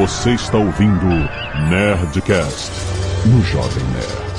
Você está ouvindo Nerdcast no Jovem Nerd.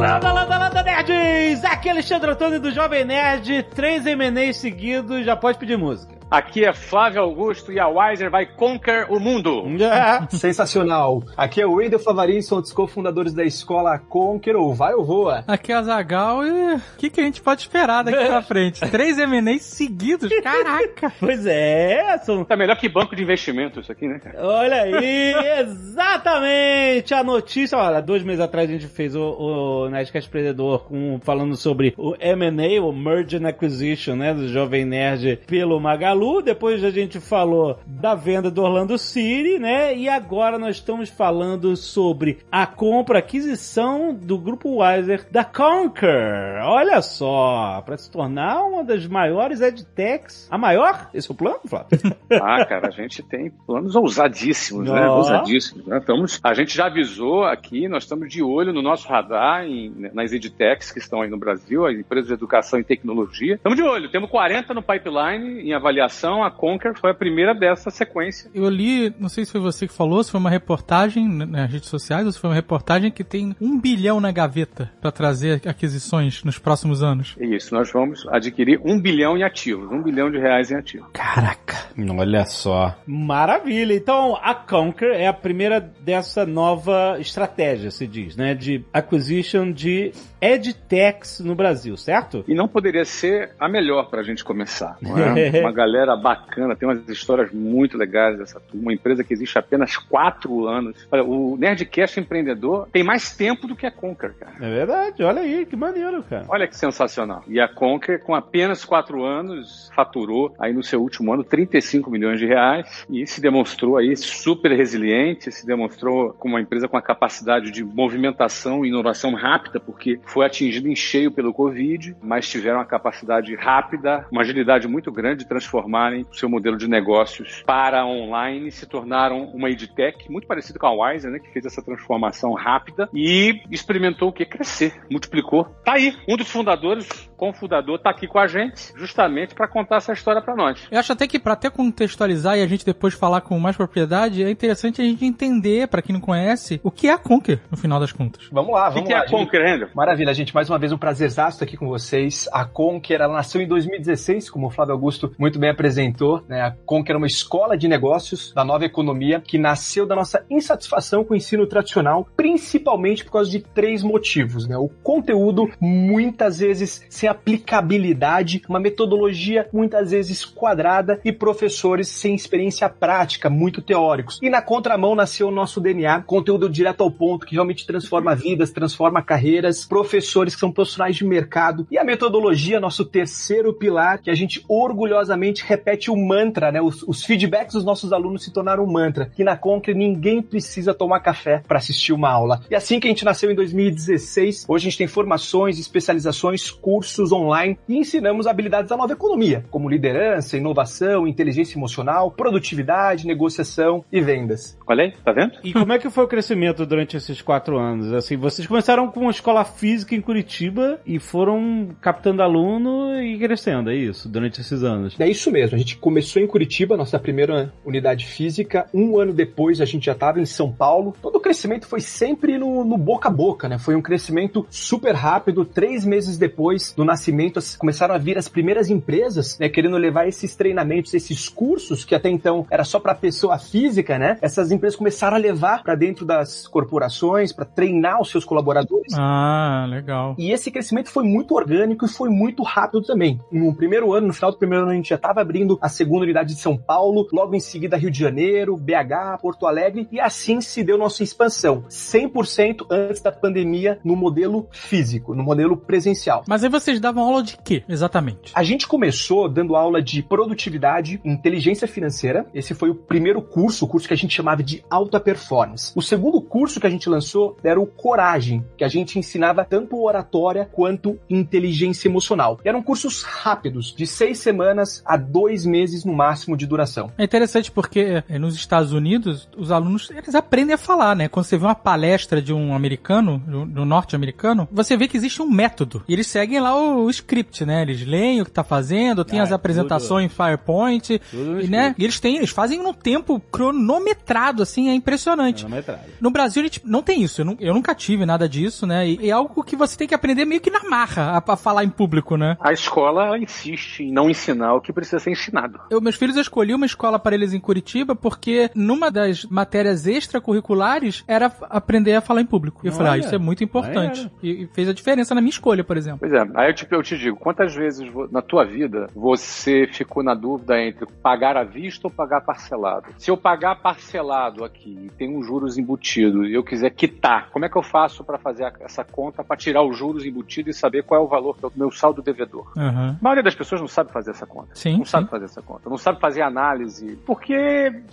Landa, landa, landa, nerds! Aqui é Alexandre Antônio do Jovem Nerd. Três MNEs seguidos, já pode pedir música. Aqui é Flávio Augusto e a Wiser vai conquer o mundo. Sensacional. Aqui é o Wendel Flavarin, são os cofundadores da escola Conquer, ou Vai ou Voa. Aqui é a Zagal e o que, que a gente pode esperar daqui pra frente? Três MNEs seguidos? Caraca! Pois é, são... Tá melhor que banco de investimento isso aqui, né, cara? Olha aí, exatamente a notícia. Olha, dois meses atrás a gente fez o, o Nerdcast Predador com, falando sobre o M&A, o Merge and Acquisition, né, do Jovem Nerd pelo Magalu. Depois a gente falou da venda do Orlando City, né, e agora nós estamos falando sobre a compra, aquisição do grupo Wiser da Conquer. Olha só, para se tornar uma das maiores edtechs. A maior? Esse é o plano, Flávio? Ah, cara, a gente tem planos ousadíssimos, né? Ousadíssimos. Né? Estamos, a gente já avisou aqui, nós estamos de olho no nosso radar, em, nas edtechs que estão aí no Brasil, as empresas de educação e tecnologia. Estamos de olho, temos 40 no pipeline em avaliação. A Conquer foi a primeira dessa sequência. Eu li, não sei se foi você que falou, se foi uma reportagem nas redes sociais ou se foi uma reportagem que tem um bilhão na gaveta pra trazer aquisições nos próximos anos. É isso, nós vamos adquirir um bilhão em ativos, um bilhão de reais em ativos. Caraca! Olha só. Maravilha! Então, a Conquer é a primeira dessa nova estratégia, se diz, né? De acquisition de edtechs no Brasil, certo? E não poderia ser a melhor para a gente começar, não é? Uma galera bacana, tem umas histórias muito legais dessa turma. Uma empresa que existe há apenas quatro anos. Olha, o Nerdcast Empreendedor tem mais tempo do que a Conquer, cara. É verdade, olha aí, que maneiro, cara. Olha que sensacional. E a Conquer, com apenas quatro anos, faturou aí no seu último ano 35 milhões de reais e se demonstrou aí super resiliente, se demonstrou como uma empresa com a capacidade de movimentação e inovação rápida, porque foi atingido em cheio pelo Covid, mas tiveram uma capacidade rápida, uma agilidade muito grande de transformarem o seu modelo de negócios para online e se tornaram uma edtech muito parecida com a Wiser, né, que fez essa transformação rápida e experimentou o que? Crescer, multiplicou. Tá aí, um dos fundadores, cofundador, tá aqui com a gente, justamente para contar essa história para nós. Eu acho até que pra até contextualizar e a gente depois falar com mais propriedade, é interessante a gente entender, pra quem não conhece, o que é a Conquer, no final das contas. Vamos lá, O que, vamos que é lá. a Conquer, Andrew? Maravilha, gente. Mais uma vez um prazerzaço estar aqui com vocês. A Conquer, ela nasceu em 2016, como o Flávio Augusto muito bem apresentou. Né? A Conquer é uma escola de negócios da nova economia que nasceu da nossa insatisfação com o ensino tradicional, principalmente por causa de três motivos. Né? O conteúdo, muitas vezes sem aplicabilidade, uma metodologia muitas vezes quadrada e professores sem experiência prática, muito teóricos. E na contramão nasceu o nosso DNA, conteúdo direto ao ponto, que realmente transforma vidas, transforma carreiras, professores que são profissionais de mercado e a metodologia, nosso terceiro pilar, que a gente orgulhosamente repete o mantra, né? Os, os feedbacks dos nossos alunos se tornaram um mantra, que na Conquer ninguém precisa tomar café para assistir uma aula. E assim que a gente nasceu em 2016, hoje a gente tem formações, especializações, cursos online e ensinamos habilidades da nova economia, como liderança, inovação, inteligência emocional, produtividade, negociação e vendas. Olha aí, tá vendo? E como é que foi o crescimento durante esses quatro anos? Assim, vocês começaram com uma escola física em Curitiba e foram captando aluno e crescendo, é isso, durante esses anos. É isso mesmo, a gente começou em Curitiba, nossa primeira unidade física. Um ano depois a gente já estava em São Paulo. Todo o crescimento foi sempre no, no boca a boca, né? Foi um crescimento super rápido. Três meses depois do nascimento, as- começaram a vir as primeiras empresas, né? Querendo levar esses treinamentos, esses cursos que até então era só para pessoa física, né? Essas empresas começaram a levar para dentro das corporações, para treinar os seus colaboradores. Ah, legal. E esse crescimento foi muito orgânico e foi muito rápido também. No primeiro ano, no final do primeiro ano, a gente já estava abrindo a segunda unidade de São Paulo, logo em seguida Rio de Janeiro, BH, Porto Alegre, e assim se deu nossa expansão. 100% antes da pandemia no modelo físico, no modelo presencial. Mas aí vocês davam aula de quê, exatamente? A gente começou dando aula de produtividade, inteligência financeira. Esse foi o primeiro curso, o curso que a gente chamava de alta performance. O segundo curso que a gente lançou era o Coragem, que a gente ensinava tanto oratória quanto inteligência emocional. E eram cursos rápidos, de seis semanas a dois meses no máximo de duração. É interessante porque eh, nos Estados Unidos, os alunos, eles aprendem a falar, né? Quando você vê uma palestra de um americano, de um norte-americano, você vê que existe um método. E eles seguem lá o, o script, né? Eles leem o que tá fazendo, tem Ah, as é apresentações em PowerPoint, Tudo e, né? E eles têm, eles fazem num tempo cronometrado, assim, é impressionante. Cronometrado. No Brasil, a gente não tem isso. Eu, nu- eu nunca tive nada disso, né? E é algo que você tem que aprender meio que na marra, a, a falar em público, né? A escola ela insiste em não ensinar o que precisa ser ensinado. Eu, meus filhos, eu escolhi uma escola para eles em Curitiba porque numa das matérias extracurriculares era aprender a falar em público. E eu falei, ah, isso é muito importante. E, e fez a diferença na minha escolha, por exemplo. Pois é, aí eu te, eu te digo, quantas vezes na tua vida você ficou na dúvida entre pagar à vista ou pagar parcelado? Se eu pagar parcelado aqui e tem uns juros embutidos e eu quiser quitar, como é que eu faço para fazer essa conta para tirar os juros embutidos e saber qual é o valor que é meu saldo devedor? Aham. A maioria das pessoas não sabe fazer essa conta. Sim, Não sabe sim. fazer essa conta. Não sabe fazer análise. Porque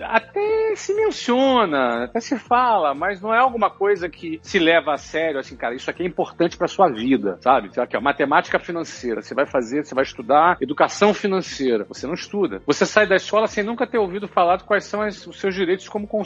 até se menciona, até se fala, mas não é alguma coisa que se leva a sério, assim, cara, isso aqui é importante para sua vida, sabe? Aqui, ó, matemática financeira. Você vai fazer, você vai estudar educação financeira. Você não estuda. Você sai da escola sem nunca ter ouvido falar de quais são as- os seus direitos como consumidor.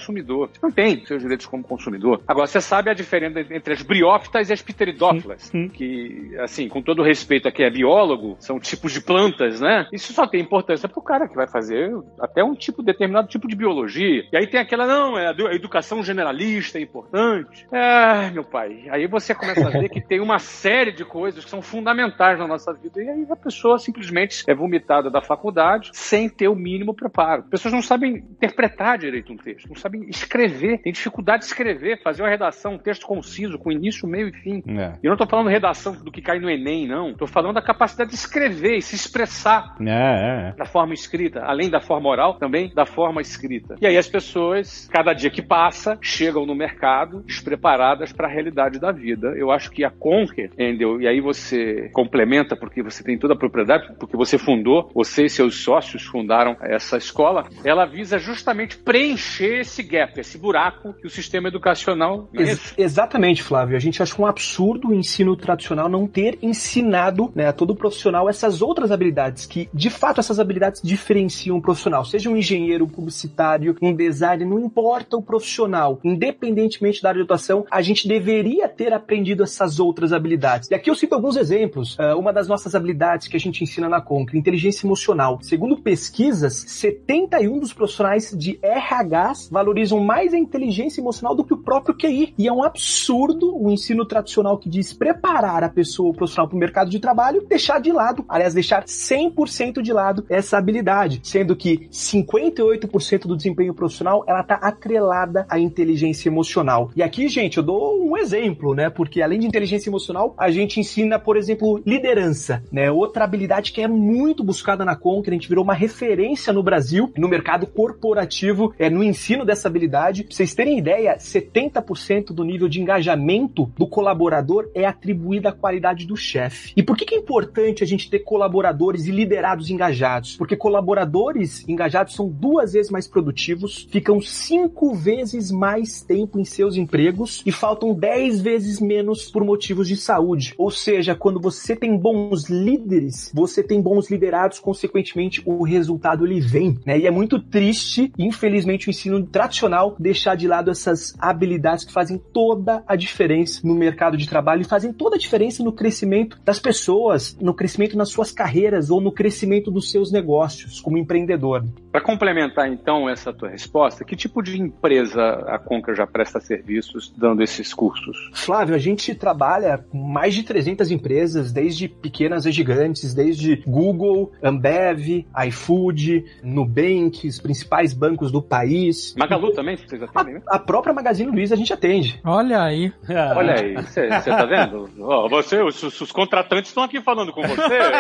Você não tem seus direitos como consumidor. Agora, você sabe a diferença entre as briófitas e as pteridófilas. que, assim, com todo respeito a quem é biólogo, são tipos de plantas, né? Isso só tem importância pro cara que vai fazer até um tipo, determinado tipo de biologia. E aí tem aquela, não, é a edu- a educação generalista é importante. É, meu pai. Aí você começa a ver que tem uma série de coisas que são fundamentais na nossa vida. E aí a pessoa simplesmente é vomitada da faculdade sem ter o mínimo preparo. As pessoas não sabem interpretar direito um texto, não sabem escrever, tem dificuldade de escrever, fazer uma redação, um texto conciso, com início, meio e fim. É. E eu não tô falando redação do que cai no Enem, não. Tô falando da capacidade de escrever e se expressar É, é, é. da forma escrita, além da forma oral, também da forma escrita. E aí as pessoas, cada dia que passa, chegam no mercado despreparadas para a realidade da vida. Eu acho que a Conquer, entendeu? E aí você complementa porque você tem toda a propriedade, porque você fundou, você e seus sócios fundaram essa escola. Ela visa justamente preencher esse gap, esse buraco que o sistema educacional Ex- exatamente, Flávio. A gente acha um absurdo o ensino tradicional não ter ensinado né, a todo profissional essas outras habilidades, que de fato essas habilidades diferenciam o profissional. Seja um engenheiro, um publicitário, um designer, não importa o profissional, independentemente da área de atuação, a gente deveria ter aprendido essas outras habilidades. E aqui eu cito alguns exemplos. Ah, uma das nossas habilidades que a gente ensina na Concre, inteligência emocional. Segundo pesquisas, 71 dos profissionais de RHs valorizam mais a inteligência emocional do que o próprio QI. E é um absurdo o ensino tradicional que diz preparar a pessoa, profissional para o mercado de trabalho, deixar de lado, aliás, deixar 100% de lado essa habilidade, sendo que 58% do desempenho profissional ela está atrelada à inteligência emocional. E aqui, gente, eu dou um exemplo, né? Porque além de inteligência emocional, a gente ensina, por exemplo, liderança, né? Outra habilidade que é muito buscada na Conquer, a gente virou uma referência no Brasil, no mercado corporativo, é no ensino dessa habilidade. Pra vocês terem ideia, 70% do nível de engajamento do colaborador é atribuído à qualidade do chefe. E por que, que é importante a gente ter colaboradores e liderados engajados? Porque colaboradores engajados são duas vezes mais produtivos, ficam cinco vezes mais tempo em seus empregos e faltam dez vezes menos por motivos de saúde. Ou seja, quando você tem bons líderes, você tem bons liderados, consequentemente o resultado ele vem, né? E é muito triste, infelizmente, o ensino tradicional deixar de lado essas habilidades que fazem toda a diferença no mercado de trabalho e fazem toda a diferença no crescimento das pessoas, no crescimento nas suas carreiras ou no crescimento dos seus negócios como empreendedor. Para complementar então essa tua resposta, que tipo de empresa a Conquer já presta serviços dando esses cursos? Flávio, a gente trabalha com mais de 300 empresas, desde pequenas a gigantes, desde Google, Ambev, iFood, Nubank, os principais bancos do país. Magalu também, vocês atendem, né? A própria Magazine Luiza a gente atende. Olha aí. Olha aí, você tá vendo? Ó, você, os, os contratantes estão aqui falando com você. Você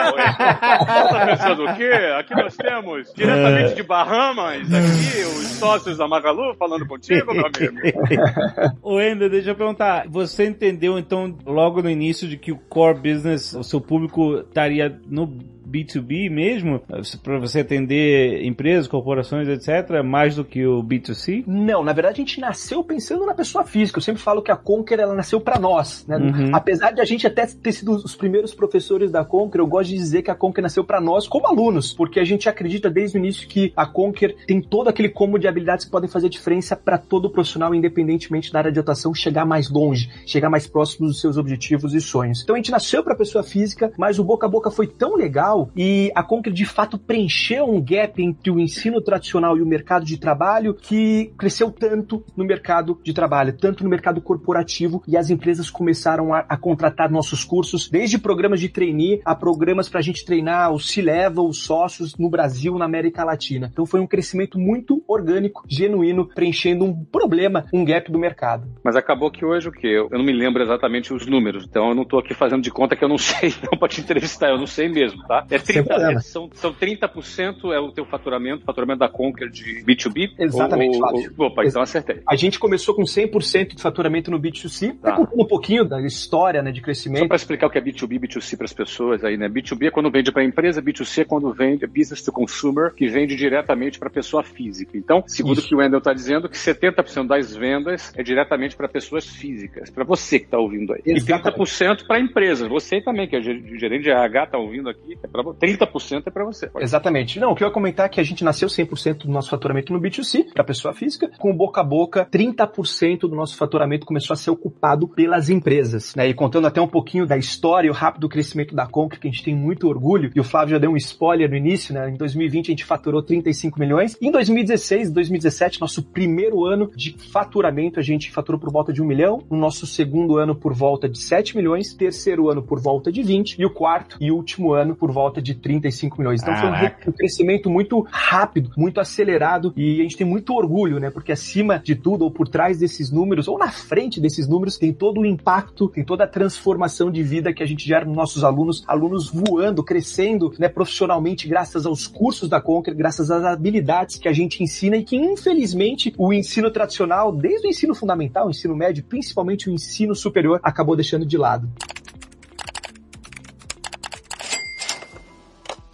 tá pensando o quê? Aqui nós temos diretamente de Bahamas, aqui, os sócios da Magalu falando contigo, meu amigo. Ô, Ender, deixa eu perguntar. Você entendeu, então, logo no início de que o core business, o seu público estaria no B2B mesmo, para você atender empresas, corporações, etc., mais do que o B2C? Não, na verdade a gente nasceu pensando na pessoa física. Eu sempre falo que a Conquer ela nasceu para nós, né? Uhum. Apesar de a gente até ter sido os primeiros professores da Conquer, eu gosto de dizer que a Conquer nasceu para nós como alunos, porque a gente acredita desde o início que a Conquer tem todo aquele combo de habilidades que podem fazer diferença para todo profissional, independentemente da área de atuação, chegar mais longe, chegar mais próximo dos seus objetivos e sonhos. Então a gente nasceu para pessoa física, mas o boca a boca foi tão legal e a Conquer de fato preencheu um gap entre o ensino tradicional e o mercado de trabalho que cresceu tanto no mercado de trabalho, tanto no mercado corporativo e as empresas começaram a, a contratar nossos cursos, desde programas de trainee a programas para a gente treinar os C-level, os sócios no Brasil, na América Latina. Então foi um crescimento muito orgânico, genuíno, preenchendo um problema, um gap do mercado. Mas acabou que hoje o quê? Eu não me lembro exatamente os números, então eu não estou aqui fazendo de conta que eu não sei, não para te entrevistar, eu não sei mesmo, tá? É 30, é, são, são 30% é o teu faturamento, faturamento da Conquer de B2B? Exatamente, ou, Opa, então acertei. A gente começou com 100% de faturamento no B2C, tá. contando um pouquinho da história né, de crescimento. Só para explicar o que é B2B e B2C para as pessoas aí, né? B2B é quando vende para a empresa, B2C é quando vende business to consumer, que vende diretamente para pessoa física. Então, segundo Isso. o que o Wendel está dizendo, que 70% das vendas é diretamente para pessoas físicas, para você que está ouvindo aí. Exatamente. E 30% para empresas. Você também, que é gerente de RH, está ouvindo aqui, pra, 30% é para você. Pode. Exatamente. Não, o que eu ia comentar é que a gente nasceu 100% do nosso faturamento no B2C, para pessoa física, com boca a boca, 30% do nosso faturamento começou a ser ocupado pelas empresas. Né? E contando até um pouquinho da história e o rápido crescimento da Conquer, que a gente tem muito orgulho, e o Flávio já deu um spoiler no início, né? Em 2020 a gente faturou 35 milhões. E em 2016, 2017, nosso primeiro ano de faturamento, a gente faturou por volta de um milhão. No nosso segundo ano, por volta de 7 milhões. Terceiro ano, por volta de 20. E o quarto e último ano, por volta de 35 milhões. Então foi um, um crescimento muito rápido, muito acelerado. E a gente tem muito orgulho, né? Porque acima de tudo, ou por trás desses números, ou na frente desses números, tem todo o impacto, tem toda a transformação de vida que a gente gera nos nossos alunos, alunos voando, crescendo, né, profissionalmente, graças aos cursos da Conquer, graças às habilidades que a gente ensina e que, infelizmente, o ensino tradicional, desde o ensino fundamental, o ensino médio, principalmente o ensino superior, acabou deixando de lado.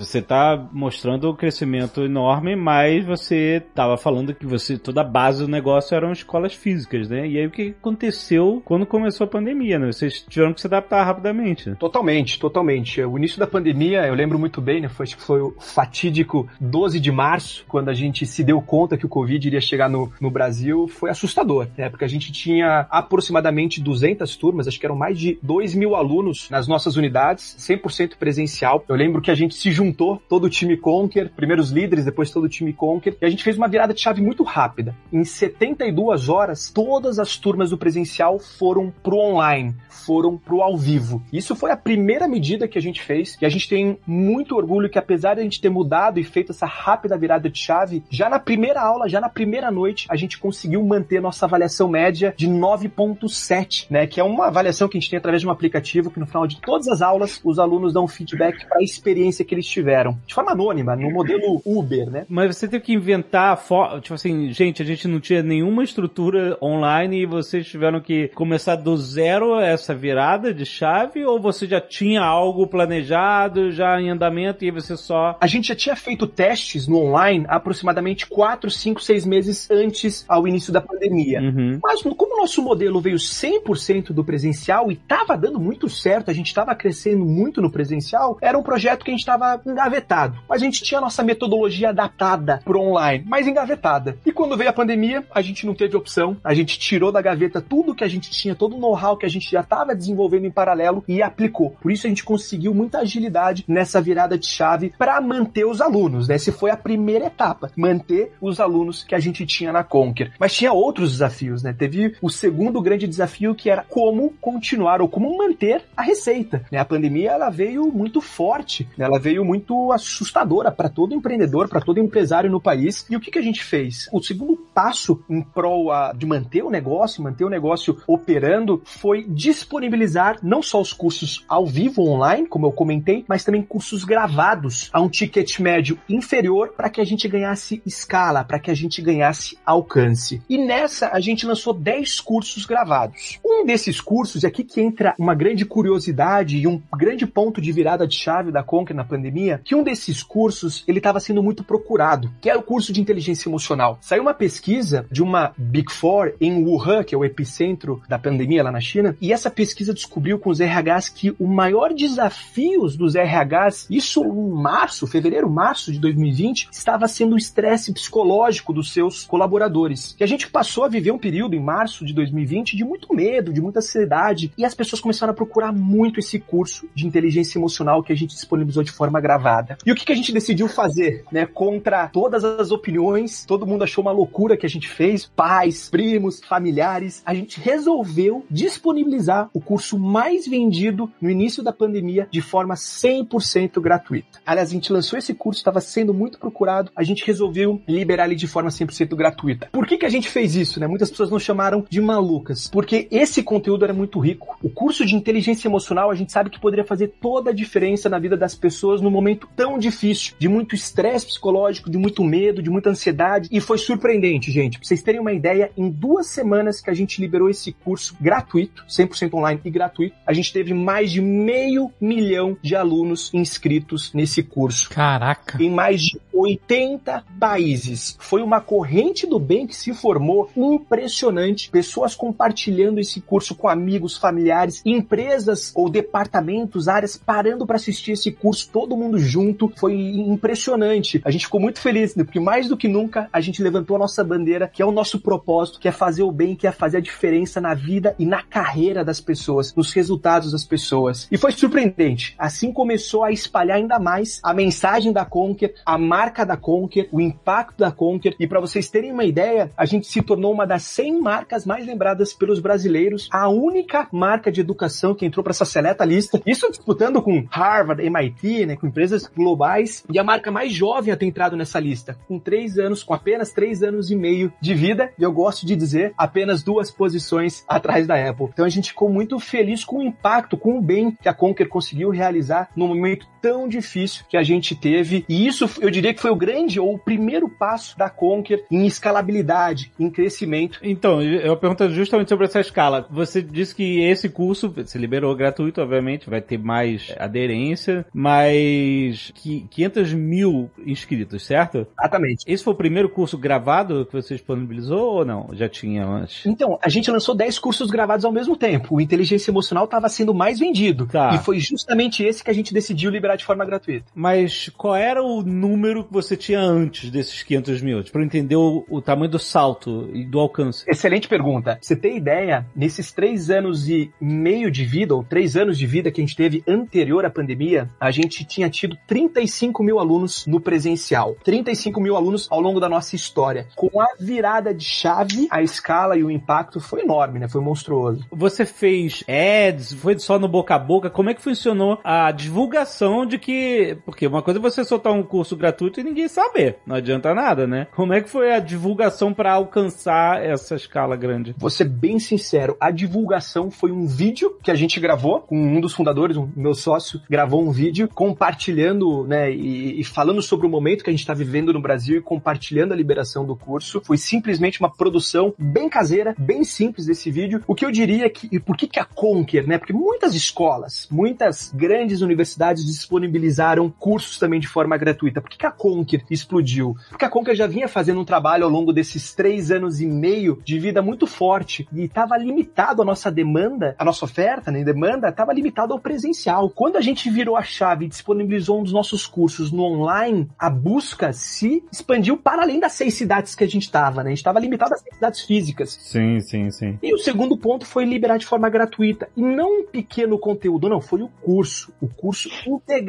Você está mostrando um crescimento enorme, mas você estava falando que você toda a base do negócio eram escolas físicas, né? E aí o que aconteceu quando começou a pandemia, né? Vocês tiveram que se adaptar rapidamente. Totalmente, totalmente. O início da pandemia, eu lembro muito bem, né? Foi, acho que foi o fatídico 12 de março, quando a gente se deu conta que o Covid iria chegar no, no Brasil, foi assustador, né? Porque a gente tinha aproximadamente 200 turmas, acho que eram mais de 2 mil alunos nas nossas unidades, 100% presencial. Eu lembro que a gente se juntou juntou todo o time Conquer, primeiros líderes, depois todo o time Conquer, e a gente fez uma virada de chave muito rápida. Em 72 horas, todas as turmas do presencial foram pro online, foram pro ao vivo. Isso foi a primeira medida que a gente fez, e a gente tem muito orgulho que apesar de a gente ter mudado e feito essa rápida virada de chave, já na primeira aula, já na primeira noite, a gente conseguiu manter nossa avaliação média de 9.7, né, que é uma avaliação que a gente tem através de um aplicativo que no final de todas as aulas os alunos dão feedback para a experiência que eles tiveram tiveram. De forma anônima, no modelo Uber, né? Mas você teve que inventar, tipo assim, gente, a gente não tinha nenhuma estrutura online e vocês tiveram que começar do zero essa virada de chave ou você já tinha algo planejado, já em andamento e você só... A gente já tinha feito testes no online aproximadamente 4, 5, 6 meses antes ao início da pandemia. Uhum. Mas como o nosso modelo veio 100% do presencial e estava dando muito certo, a gente estava crescendo muito no presencial, era um projeto que a gente estava engavetado. A gente tinha a nossa metodologia adaptada pro online, mas engavetada. E quando veio a pandemia, a gente não teve opção, a gente tirou da gaveta tudo que a gente tinha, todo o know-how que a gente já estava desenvolvendo em paralelo e aplicou. Por isso a gente conseguiu muita agilidade nessa virada de chave para manter os alunos, né? Essa foi a primeira etapa, manter os alunos que a gente tinha na Conquer. Mas tinha outros desafios, né? Teve o segundo grande desafio que era como continuar ou como manter a receita. Né? A pandemia ela veio muito forte, né? ela veio muito assustadora para todo empreendedor, para todo empresário no país. E o que, que a gente fez? O segundo passo em prol a, de manter o negócio, manter o negócio operando, foi disponibilizar não só os cursos ao vivo online, como eu comentei, mas também cursos gravados a um ticket médio inferior para que a gente ganhasse escala, para que a gente ganhasse alcance. E nessa a gente lançou 10 cursos gravados. Um desses cursos, e aqui que entra uma grande curiosidade e um grande ponto de virada de chave da Conquer na pandemia, pandemia que um desses cursos ele estava sendo muito procurado, que era o curso de inteligência emocional. Saiu uma pesquisa de uma Big Four em Wuhan, que é o epicentro da pandemia lá na China, e essa pesquisa descobriu com os RHs que o maior desafio dos RHs, isso em março, fevereiro, março de 2020, estava sendo o estresse psicológico dos seus colaboradores. E a gente passou a viver um período em março de 2020 de muito medo, de muita ansiedade, e as pessoas começaram a procurar muito esse curso de inteligência emocional que a gente disponibilizou de forma gravada. E o que, que a gente decidiu fazer, né? Contra todas as opiniões, todo mundo achou uma loucura que a gente fez, pais, primos, familiares, a gente resolveu disponibilizar o curso mais vendido no início da pandemia de forma 100% gratuita. Aliás, a gente lançou esse curso, estava sendo muito procurado, a gente resolveu liberar ele de forma 100% gratuita. Por que, que a gente fez isso, né? Muitas pessoas nos chamaram de malucas, porque esse conteúdo era muito rico. O curso de inteligência emocional, a gente sabe que poderia fazer toda a diferença na vida das pessoas num momento tão difícil, de muito estresse psicológico, de muito medo, de muita ansiedade, e foi surpreendente, gente. Pra vocês terem uma ideia, em duas semanas que a gente liberou esse curso gratuito, 100% online e gratuito, a gente teve mais de meio milhão de alunos inscritos nesse curso. Caraca. Em mais de 80 países. Foi uma corrente do bem que se formou impressionante. Pessoas compartilhando esse curso com amigos, familiares, empresas ou departamentos, áreas parando para assistir esse curso, todo mundo junto. Foi impressionante. A gente ficou muito feliz, né? porque mais do que nunca a gente levantou a nossa bandeira, que é o nosso propósito, que é fazer o bem, que é fazer a diferença na vida e na carreira das pessoas, nos resultados das pessoas. E foi surpreendente. Assim começou a espalhar ainda mais a mensagem da Conquer, a marca da Conquer, o impacto da Conquer. E para vocês terem uma ideia, a gente se tornou uma das 100 marcas mais lembradas pelos brasileiros, a única marca de educação que entrou para essa seleta lista. Isso disputando com Harvard, MIT, né, com empresas globais. E a marca mais jovem a ter entrado nessa lista, com três anos, com apenas três anos e meio de vida. E eu gosto de dizer, apenas duas posições atrás da Apple. Então a gente ficou muito feliz com o impacto, com o bem que a Conquer conseguiu realizar num momento tão difícil que a gente teve. E isso, eu diria que foi o grande ou o primeiro passo da Conquer em escalabilidade, em crescimento. Então, eu pergunto justamente sobre essa escala. Você disse que esse curso se liberou gratuito, obviamente, vai ter mais aderência, mas que 500 mil inscritos, certo? Exatamente. Esse foi o primeiro curso gravado que você disponibilizou ou não? Já tinha antes? Então, a gente lançou 10 cursos gravados ao mesmo tempo. O Inteligência Emocional estava sendo mais vendido. Tá. E foi justamente esse que a gente decidiu liberar de forma gratuita. Mas qual era o número que você tinha antes desses 500 mil? Para eu entender o, o tamanho do salto e do alcance. Excelente pergunta. Você ter ideia, nesses três anos e meio de vida, ou três anos de vida que a gente teve anterior à pandemia, a gente tinha tido 35 mil alunos no presencial. 35 mil alunos ao longo da nossa história. Com a virada de chave, a escala e o impacto foi enorme, né? Foi monstruoso. Você fez ads? Foi só no boca a boca? Como é que funcionou a divulgação de que. Porque uma coisa é você soltar um curso gratuito e ninguém saber. Não adianta nada, né? Como é que foi a divulgação para alcançar essa escala grande? Vou ser bem sincero, a divulgação foi um vídeo que a gente gravou com um dos fundadores, um meu sócio, gravou um vídeo compartilhando, né, e, e falando sobre o momento que a gente está vivendo no Brasil e compartilhando a liberação do curso. Foi simplesmente uma produção bem caseira, bem simples desse vídeo. O que eu diria que, e por que que a Conquer, né? Porque muitas escolas, muitas grandes universidades disponibilizaram cursos também de forma gratuita. Por que que a Conquer explodiu? Porque a Conquer já vinha fazendo um trabalho ao longo desses três anos e meio de vida muito forte e estava limitado a nossa demanda, a nossa oferta, né, demanda, estava limitado ao presencial. Quando a gente virou a chave e disponibilizou um dos nossos cursos no online, a busca se expandiu para além das seis cidades que a gente estava, né? A gente estava limitado às seis cidades físicas. Sim, sim, sim. E o segundo ponto foi liberar de forma gratuita. E não um pequeno conteúdo, não, foi o curso. O curso integral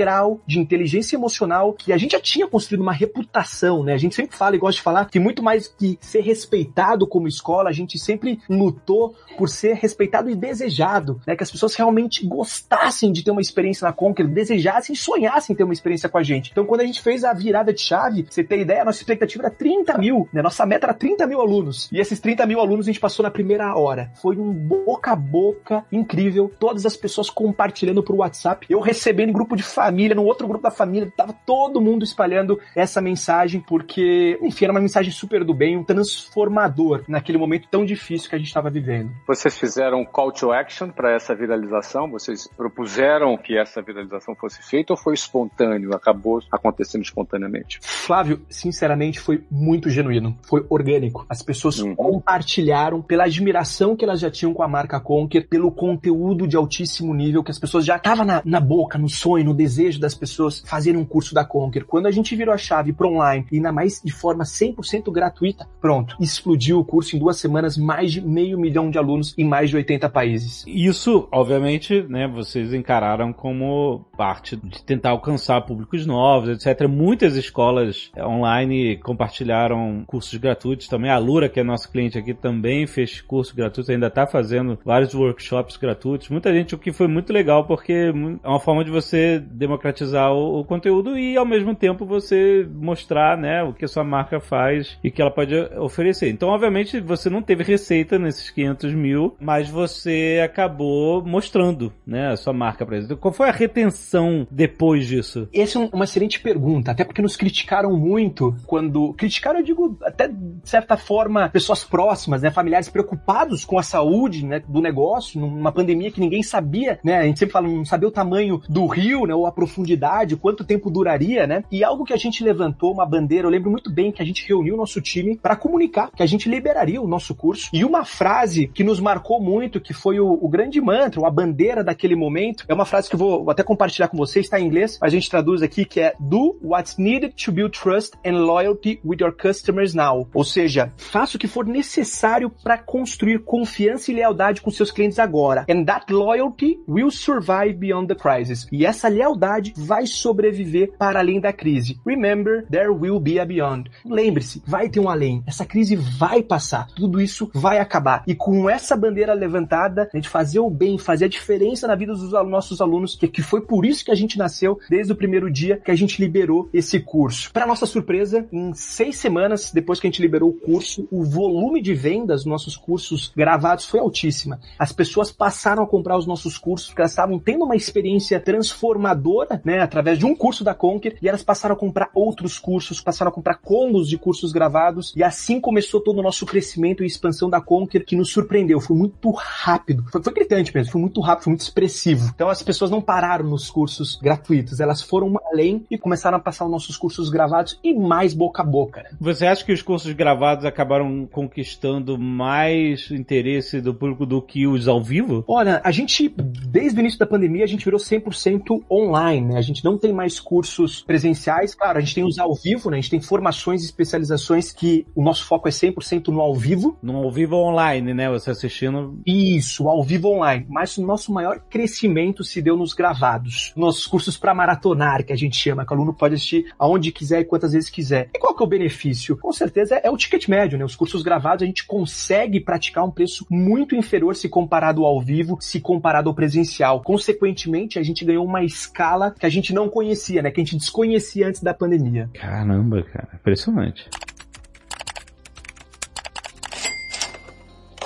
de inteligência emocional que a gente já tinha construído uma reputação, né? A gente sempre fala e gosta de falar que muito mais que ser respeitado como escola, a gente sempre lutou por ser respeitado e desejado, né? Que as pessoas realmente gostassem de ter uma experiência na Conquer, desejassem sonhassem ter uma experiência com a gente. Então, quando a gente fez a virada de chave, você ter ideia, nossa expectativa era 30 mil, né? Nossa meta era 30 mil alunos. E esses 30 mil alunos a gente passou na primeira hora. Foi um boca a boca incrível, todas as pessoas compartilhando por WhatsApp, eu recebendo grupo de família, no outro grupo da família, tava todo mundo espalhando essa mensagem, porque, enfim, era uma mensagem super do bem, um transformador naquele momento tão difícil que a gente estava vivendo. Vocês fizeram um call to action para essa viralização? Vocês propuseram que essa viralização fosse feita ou foi espontâneo? Acabou acontecendo espontaneamente? Flávio, sinceramente, foi muito genuíno. Foi orgânico. As pessoas uhum. compartilharam pela admiração que elas já tinham com a marca Conquer, pelo conteúdo de altíssimo nível que as pessoas já estavam na, na boca, no sonho, no desejo das pessoas fazerem um curso da Conquer. Quando a gente virou a chave para online e ainda mais de forma 100% gratuita, pronto, explodiu o curso em duas semanas, mais de meio milhão de alunos em mais de 80 países. Isso, obviamente, né, vocês encararam como parte de tentar alcançar públicos novos, etc. Muitas escolas online compartilharam cursos gratuitos também. A Lura, que é nosso cliente aqui, também fez curso gratuito, ainda está fazendo vários workshops gratuitos. Muita gente, o que foi muito legal, porque é uma forma de você democratizar o, o conteúdo e, ao mesmo tempo, você mostrar né, o que a sua marca faz e que ela pode oferecer. Então, obviamente, você não teve receita nesses 500 mil, mas você acabou mostrando né, a sua marca para eles. Qual foi a retenção depois disso? Essa é uma excelente pergunta, até porque nos criticaram muito quando. Criticaram, eu digo, até de certa forma, pessoas próximas, né, familiares preocupados com a saúde né, do negócio, numa pandemia que ninguém sabia, né? A gente sempre fala, não sabia o tamanho do rio, né, ou a profundidade, quanto tempo duraria, né? E algo que a gente levantou, uma bandeira, eu lembro muito bem que a gente reuniu o nosso time para comunicar que a gente liberaria o nosso curso. E uma frase que nos marcou muito, que foi o, o grande mantra, a bandeira daquele momento, é uma frase que eu vou até compartilhar com vocês, está em inglês, a gente traduz aqui que é do what's needed to build trust and loyalty with your customers now. Ou seja, faça o que for necessário para construir confiança e lealdade com seus clientes agora. And that loyalty will survive beyond the crisis. E essa lealdade vai sobreviver para além da crise. Remember, there will be a beyond. Lembre-se, vai ter um além. Essa crise vai passar. Tudo isso vai acabar. E com essa bandeira levantada, a gente fazer o bem, fazer a diferença na vida dos nossos alunos, que, que foi por isso que a gente nasceu desde o primeiro dia que a gente liberou esse curso. Para nossa surpresa, em seis semanas depois que a gente liberou o curso, o volume de vendas dos nossos cursos gravados foi altíssima. As pessoas passaram a comprar os nossos cursos porque elas estavam tendo uma experiência transformadora, né, através de um curso da Conquer, e elas passaram a comprar outros cursos, passaram a comprar combos de cursos gravados, e assim começou todo o nosso crescimento e expansão da Conquer, que nos surpreendeu. Foi muito rápido. Foi, foi gritante mesmo, foi muito rápido, foi muito expressivo. Então as pessoas não pararam nos cursos gratuitos, elas foram além e começaram a passar os nossos cursos gravados e mais boca a boca. Né? Você acha que os cursos gravados acabaram conquistando mais interesse do público do que os ao vivo? Olha, a gente, desde o início da pandemia, a gente virou 100% online, né? A gente não tem mais cursos presenciais. Claro, a gente tem os ao vivo, né? A gente tem formações e especializações que o nosso foco é 100% no ao vivo. No ao vivo online, né? Você assistindo. Isso, ao vivo online. Mas o nosso maior crescimento se deu nos gravados. Nossos cursos para maratonar, que a gente chama, que o aluno pode assistir aonde quiser e quantas vezes quiser. E qual que é o benefício? Com certeza é o ticket médio, né? Os cursos gravados a gente consegue praticar um preço muito inferior se comparado ao vivo, se comparado ao presencial. Consequentemente, a gente ganhou uma escala que a gente não conhecia, né? Que a gente desconhecia antes da pandemia. Caramba, cara, impressionante.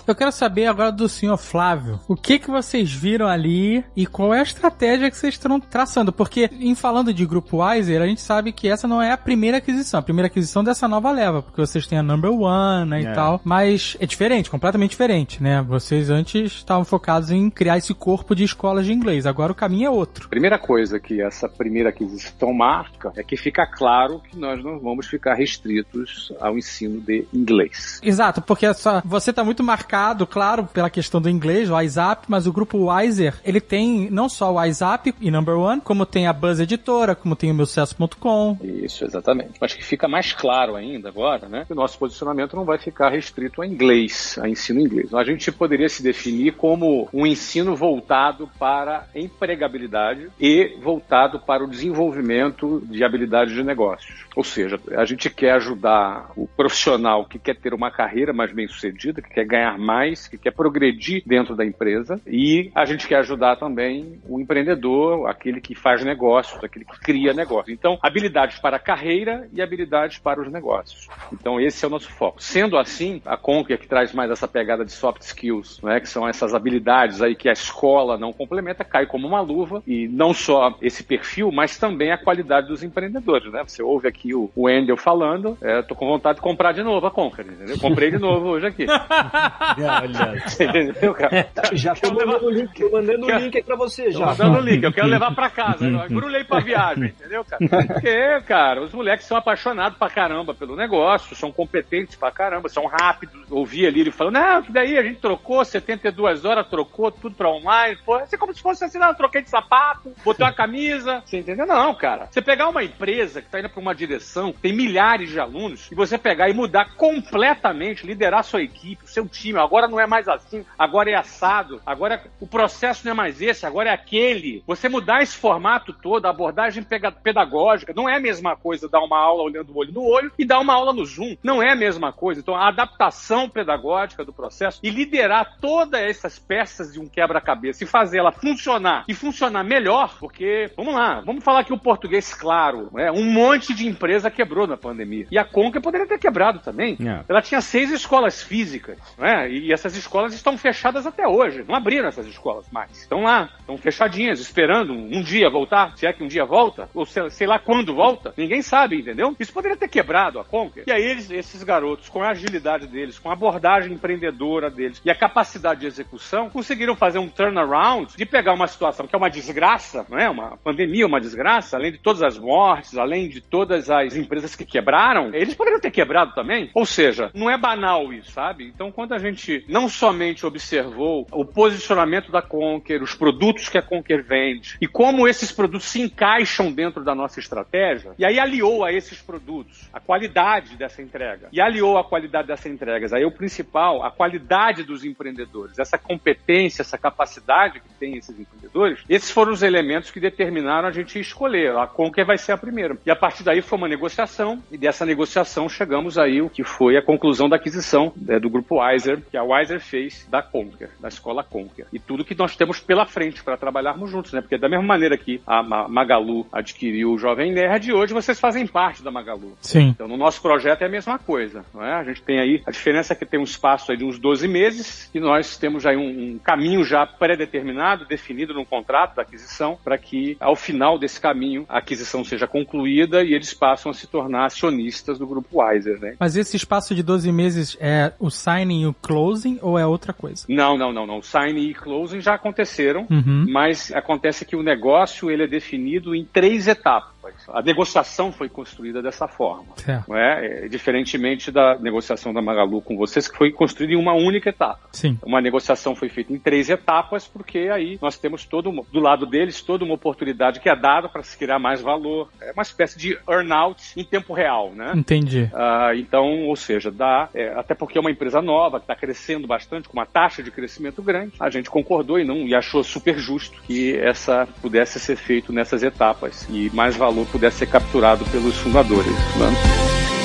Eu quero saber agora do senhor Flávio. O que que vocês viram ali e qual é a estratégia que vocês estão traçando? Porque em falando de Grupo Wiser, a gente sabe que essa não é a primeira aquisição, a primeira aquisição dessa nova leva, porque vocês têm a Number One né, é. e tal, mas é diferente, completamente diferente, né? Vocês antes estavam focados em criar esse corpo de escolas de inglês, agora o caminho é outro. Primeira coisa que essa primeira aquisição marca é que fica claro que nós não vamos ficar restritos ao ensino de inglês. Exato, porque essa, você está muito marcado marcado, claro, pela questão do inglês, o WhatsApp, mas o grupo Wiser, ele tem não só o WhatsApp e Number One, como tem a Buzz Editora, como tem o meucesso.com. Isso, exatamente. Mas que fica mais claro ainda agora, né? Que o nosso posicionamento não vai ficar restrito a inglês, a ensino inglês. A gente poderia se definir como um ensino voltado para empregabilidade e voltado para o desenvolvimento de habilidades de negócios. Ou seja, a gente quer ajudar o profissional que quer ter uma carreira mais bem sucedida, que quer ganhar mais, que quer progredir dentro da empresa e a gente quer ajudar também o empreendedor, aquele que faz negócios, aquele que cria negócios. Então, habilidades para a carreira e habilidades para os negócios. Então, esse é o nosso foco. Sendo assim, a Conquer que traz mais essa pegada de soft skills, né, que são essas habilidades aí que a escola não complementa, cai como uma luva e não só esse perfil, mas também a qualidade dos empreendedores, né? Você ouve aqui o, o Endel falando, é, tô com vontade de comprar de novo a Conquer, entendeu? Comprei de novo hoje aqui. Olha. entendeu, cara? Já tô mandando o link, tô mandando o link aí pra você já. Tô mandando o link, eu quero levar pra casa. Eu embrulhei pra viagem, entendeu, cara? Porque, cara, os moleques são apaixonados pra caramba pelo negócio, são competentes pra caramba, são rápidos. Ouvi ali ele falando, não, que daí a gente trocou, 72 horas, trocou tudo pra online. Pô, é como se fosse assim, não, troquei de sapato, botei uma camisa. Você entendeu? Não, cara. Você pegar uma empresa que tá indo pra uma direção, tem milhares de alunos, e você pegar e mudar completamente, liderar sua equipe, o seu time, agora não é mais assim, agora é assado, agora o processo não é mais esse, agora é aquele. Você mudar esse formato todo, a abordagem pedagógica, não é a mesma coisa dar uma aula olhando o olho no olho e dar uma aula no Zoom. Não é a mesma coisa. Então, a adaptação pedagógica do processo e liderar todas essas peças de um quebra-cabeça e fazer ela funcionar e funcionar melhor, porque, vamos lá, vamos falar aqui o português claro, né? um monte de empresa quebrou na pandemia. E a Conca poderia ter quebrado também. É. Ela tinha seis escolas físicas, né? E essas escolas estão fechadas até hoje. Não abriram essas escolas mais. Estão lá, estão fechadinhas, esperando um dia voltar. Se é que um dia volta, ou sei, sei lá quando volta, ninguém sabe, entendeu? Isso poderia ter quebrado a Conquer. E aí eles, esses garotos, com a agilidade deles, com a abordagem empreendedora deles e a capacidade de execução, conseguiram fazer um turnaround de pegar uma situação que é uma desgraça, não é? Uma pandemia, uma desgraça, além de todas as mortes, além de todas as empresas que quebraram, eles poderiam ter quebrado também. Ou seja, não é banal isso, sabe? Então, quando a gente não somente observou o posicionamento da Conquer, os produtos que a Conquer vende e como esses produtos se encaixam dentro da nossa estratégia, e aí aliou a esses produtos a qualidade dessa entrega. E aliou a qualidade dessas entregas. Aí o principal, a qualidade dos empreendedores, essa competência, essa capacidade que tem esses empreendedores, esses foram os elementos que determinaram a gente escolher. A Conquer vai ser a primeira. E a partir daí foi uma negociação, e dessa negociação chegamos aí o que foi a conclusão da aquisição né, do grupo Weiser, que a Weiser fez da Conquer, da escola Conquer. E tudo que nós temos pela frente para trabalharmos juntos, né? Porque da mesma maneira que a Magalu adquiriu o Jovem Nerd, hoje vocês fazem parte da Magalu. Sim. Então, no nosso projeto é a mesma coisa, não é? A gente tem aí, a diferença é que tem um espaço aí de uns 12 meses e nós temos aí um, um caminho já pré-determinado, definido no contrato da aquisição, para que ao final desse caminho a aquisição seja concluída e eles passam a se tornar acionistas do grupo Weiser, né? Mas esse espaço de 12 meses é o signing e o closing ou é outra coisa? Não, não, não, não. Signing e closing já aconteceram, Uhum. mas acontece que o negócio ele é definido em três etapas. A negociação foi construída dessa forma. Certo. Não é? É, Diferentemente da negociação da Magalu com vocês, que foi construída em uma única etapa. Sim. Uma negociação foi feita em três etapas, porque aí nós temos todo do lado deles toda uma oportunidade que é dada para se criar mais valor. É uma espécie de earnout em tempo real, né? Entendi. Ah, então, ou seja, dá, é, até porque é uma empresa nova que está crescendo bastante, com uma taxa de crescimento grande, a gente concordou e não e achou super justo que essa pudesse ser feito nessas etapas e mais valor pudesse ser capturado pelos fundadores. Né?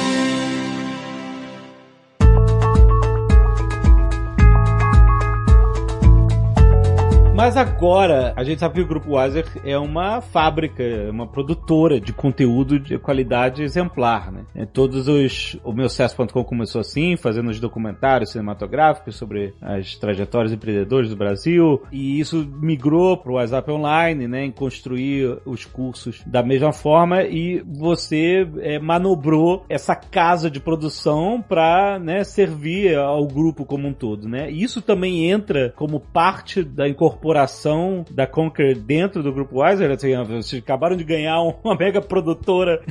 Mas agora, a gente sabe que o Grupo Weiser é uma fábrica, uma produtora de conteúdo de qualidade exemplar, né? É, Todos os... O meu sucesso.com começou assim, fazendo os documentários cinematográficos sobre as trajetórias de empreendedores do Brasil, e isso migrou para o WhatsApp Online, né? Em construir os cursos da mesma forma, e você é, manobrou essa casa de produção para né, servir ao grupo como um todo, né? E isso também entra como parte da incorporação da Conquer dentro do grupo Weiser. Assim, vocês acabaram de ganhar uma mega produtora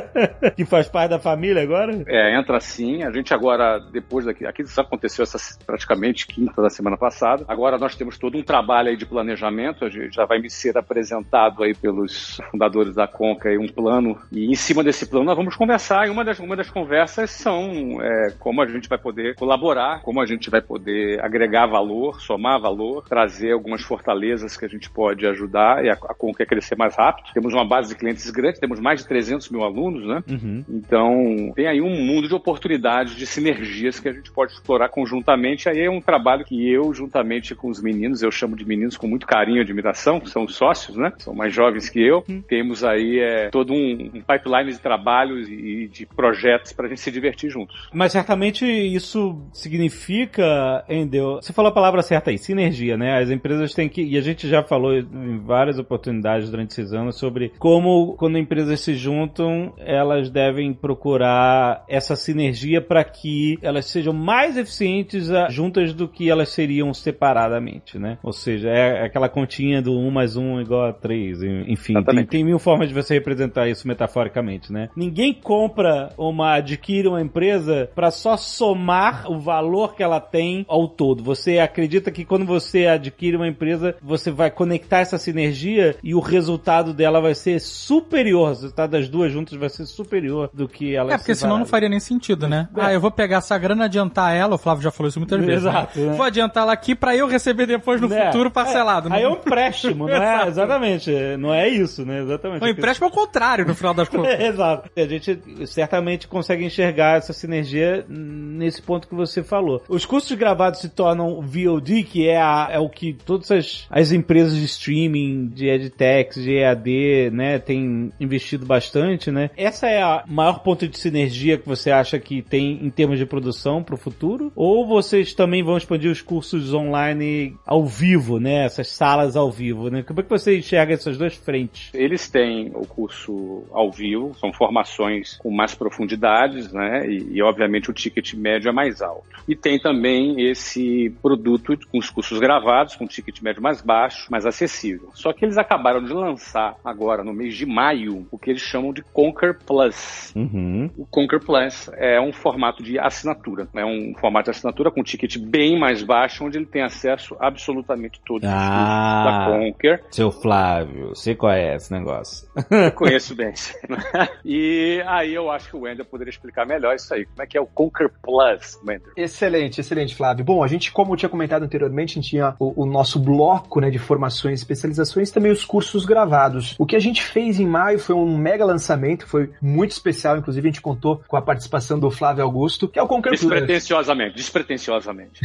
que faz parte da família agora? É, entra sim. A gente agora, depois daqui, a aquisição aconteceu essa praticamente quinta da semana passada. Agora nós temos todo um trabalho aí de planejamento. A gente já vai me ser apresentado aí pelos fundadores da Conca um plano. E em cima desse plano nós vamos conversar. E uma das, uma das conversas são é, como a gente vai poder colaborar, como a gente vai poder agregar valor, somar valor, trazer algumas fortalezas que a gente pode ajudar e a, a Conquer crescer mais rápido. Temos uma base de clientes grande, temos mais de 300 mil alunos, né? Uhum. Então, tem aí um mundo de oportunidades, de sinergias que a gente pode explorar conjuntamente. Aí é um trabalho que eu, juntamente com os meninos, eu chamo de meninos com muito carinho e admiração, são sócios, né? São mais jovens que eu. Uhum. Temos aí é, todo um, um pipeline de trabalhos e de projetos para a gente se divertir juntos. Mas certamente isso significa, Endel, você falou a palavra certa aí, sinergia, né? As empresas têm que, e a gente já falou em várias oportunidades durante esses anos sobre como quando empresas se juntam, elas devem procurar essa sinergia para que elas sejam mais eficientes ah, juntas do que elas seriam separadamente, né? Ou seja, é aquela continha do 1 mais 1 igual a 3, enfim, tem, tem, mil formas de você representar isso metaforicamente, né? Ninguém compra uma, adquire uma empresa para só somar o valor que ela tem ao todo. Você acredita que quando você adquire uma empresa, você vai conectar essa sinergia e o resultado dela vai ser superior, o resultado das duas juntas vai ser superior do que ela É, porque senão não faria nem sentido, né? É. Ah, eu vou pegar essa grana, adiantar ela, o Flávio já falou isso muitas vezes. Né? Exato. Né? Né? Vou adiantar ela aqui para eu receber depois no é. futuro parcelado. É. Aí é um empréstimo, não é? Exatamente. Não é isso, né? Exatamente. O empréstimo é o contrário, no final das contas. Exato. A gente certamente consegue enxergar essa sinergia nesse ponto que você falou. Os custos gravados se tornam VOD, que é, a, é o que todas as, as empresas de streaming, de edtechs, de EAD, né, têm investido bastante, né? Essa é a maior ponto de sinergia que você acha que tem em termos de produção para o futuro? Ou vocês também vão expandir os cursos online ao vivo, né? Essas salas ao vivo, né? Como é que você enxerga essas duas frentes? Eles têm o curso ao vivo, são formações com mais profundidades, né? E, e obviamente o ticket médio é mais alto. E tem também esse produto com os cursos gravados, com ticket médio mais baixo, mais acessível. Só que eles acabaram de lançar agora no mês de maio o que eles chamam de Conquer Plus. Uhum. O Conquer Plus é um formato de assinatura, é um formato de assinatura com ticket bem mais baixo, onde ele tem acesso a absolutamente todos ah, os cursos da Conquer. Seu Flávio, você conhece esse negócio? Eu conheço bem. e aí eu acho que o Wender poderia explicar melhor isso aí. Como é que é o Conquer Plus, Wender? Excelente, excelente, Flávio. Bom, a gente, como eu tinha comentado anteriormente, a gente tinha o, o nosso bloco né, de formações e especializações, também os cursos gravados. O que a gente fez em maio foi um mega lançamento, foi muito especial, inclusive a gente contou com a participação do Flávio Augusto, que é o Conquer. Despretensiosamente, despretensiosamente.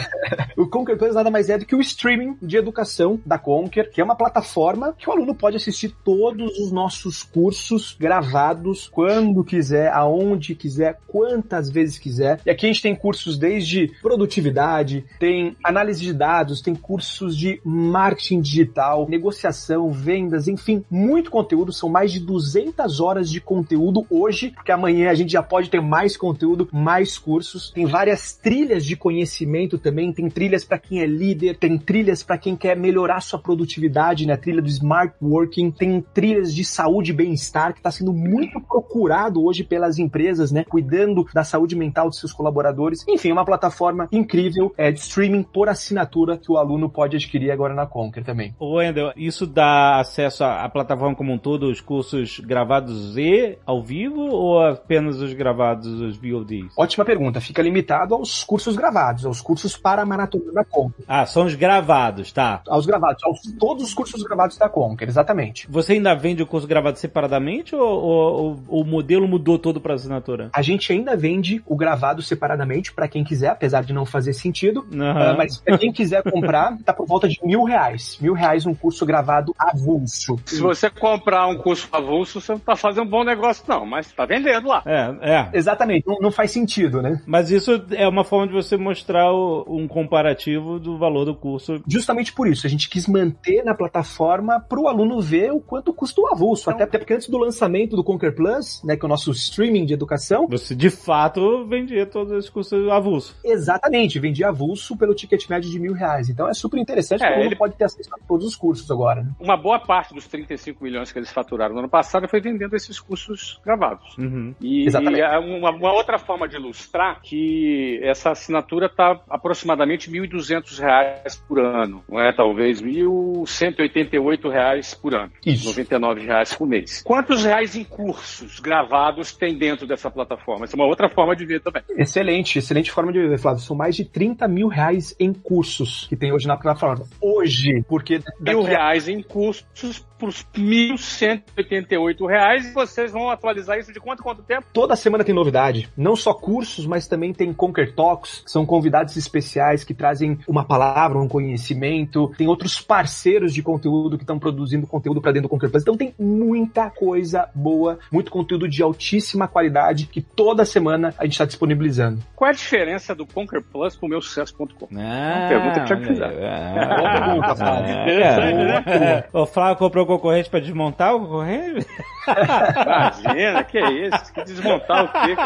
o Conquer Plus nada mais é do que o streaming de educação da Conquer, que é uma plataforma que o aluno pode assistir todos os nossos cursos gravados quando quiser, aonde quiser, quantas vezes quiser. E aqui a gente tem cursos desde produtividade, tem análise de dados, tem cursos de marketing digital, negociação, vendas, enfim, muito conteúdo. São mais de 200 horas de conteúdo hoje, porque amanhã a gente já pode ter mais conteúdo, mais cursos. Tem várias trilhas de conhecimento também, tem trilhas para quem é líder, tem trilhas para quem quer melhorar sua produtividade, né? Trilha do Smart Working, tem trilhas de saúde e bem-estar que está sendo muito procurado hoje pelas empresas, né? Cuidando da saúde mental dos seus colaboradores. Enfim, é uma plataforma incrível é, de streaming por assinatura que o aluno pode adquirir agora na Conquer também. Ô, Wendel, isso dá acesso à plataforma como um todo, os cursos gravados e ao vivo ou apenas os gravados, os VODs? Ótima pergunta. Fica limitado aos cursos gravados, aos cursos para a maratona da Conquer. Ah, são os gravados, tá? Aos gravados, aos todos os cursos gravados da Conquer, exatamente. Você ainda vende o curso gravado separadamente ou, ou, ou o modelo mudou todo para assinatura? A gente ainda vende o gravado separadamente para quem quiser, apesar de não fazer sentido. Uhum. Uh, mas para quem quiser comprar, tá por volta de mil reais. Mil reais um curso gravado avulso. Se você comprar um curso avulso, você não tá fazendo um bom negócio, não, mas tá vendendo lá. É, é. Exatamente, não, não faz sentido, né? Mas isso é uma forma de você mostrar o, um comparativo do valor do curso. Justamente por isso, a gente quis manter na plataforma para o aluno ver o quanto custa o avulso. Então, até, até porque antes do lançamento do Conquer Plus, né, que é o nosso streaming de educação. Você de fato vendia todos esses cursos avulso. Exatamente, vendia avulso pelo ticket médio de mil reais. Então é super interessante, é, porque ele pode ter acesso a todos os cursos agora. Né? Uma boa parte dos 35 milhões que eles faturaram no ano passado foi vendendo esses cursos gravados. Uhum. E, Exatamente. e uma, uma, outra forma de ilustrar que essa assinatura está aproximadamente 1.200 reais por ano, não é? Talvez 1.188 reais por ano. Isso. 99 reais por mês. Quantos reais em cursos gravados tem dentro dessa plataforma? Essa é uma outra forma de ver também. Excelente, excelente forma de ver, Flávio. São mais de 30 mil reais em cursos que tem hoje na, falando hoje, porque mil reais em custos por 1.188 reais e vocês vão atualizar isso de quanto quanto tempo? Toda semana tem novidade. Não só cursos, mas também tem Conquer Talks, que são convidados especiais que trazem uma palavra, um conhecimento. Tem outros parceiros de conteúdo que estão produzindo conteúdo para dentro do Conquer Plus. Então tem muita coisa boa, muito conteúdo de altíssima qualidade que toda semana a gente está disponibilizando. Qual é a diferença do Conquer Plus pro meu sucesso.com? Ah, pergunta que tinha que fazer. Boa pergunta, Flávio. É. O Flávio comprou concorrente pra desmontar o concorrente? Imagina, que é isso? Que desmontar o quê?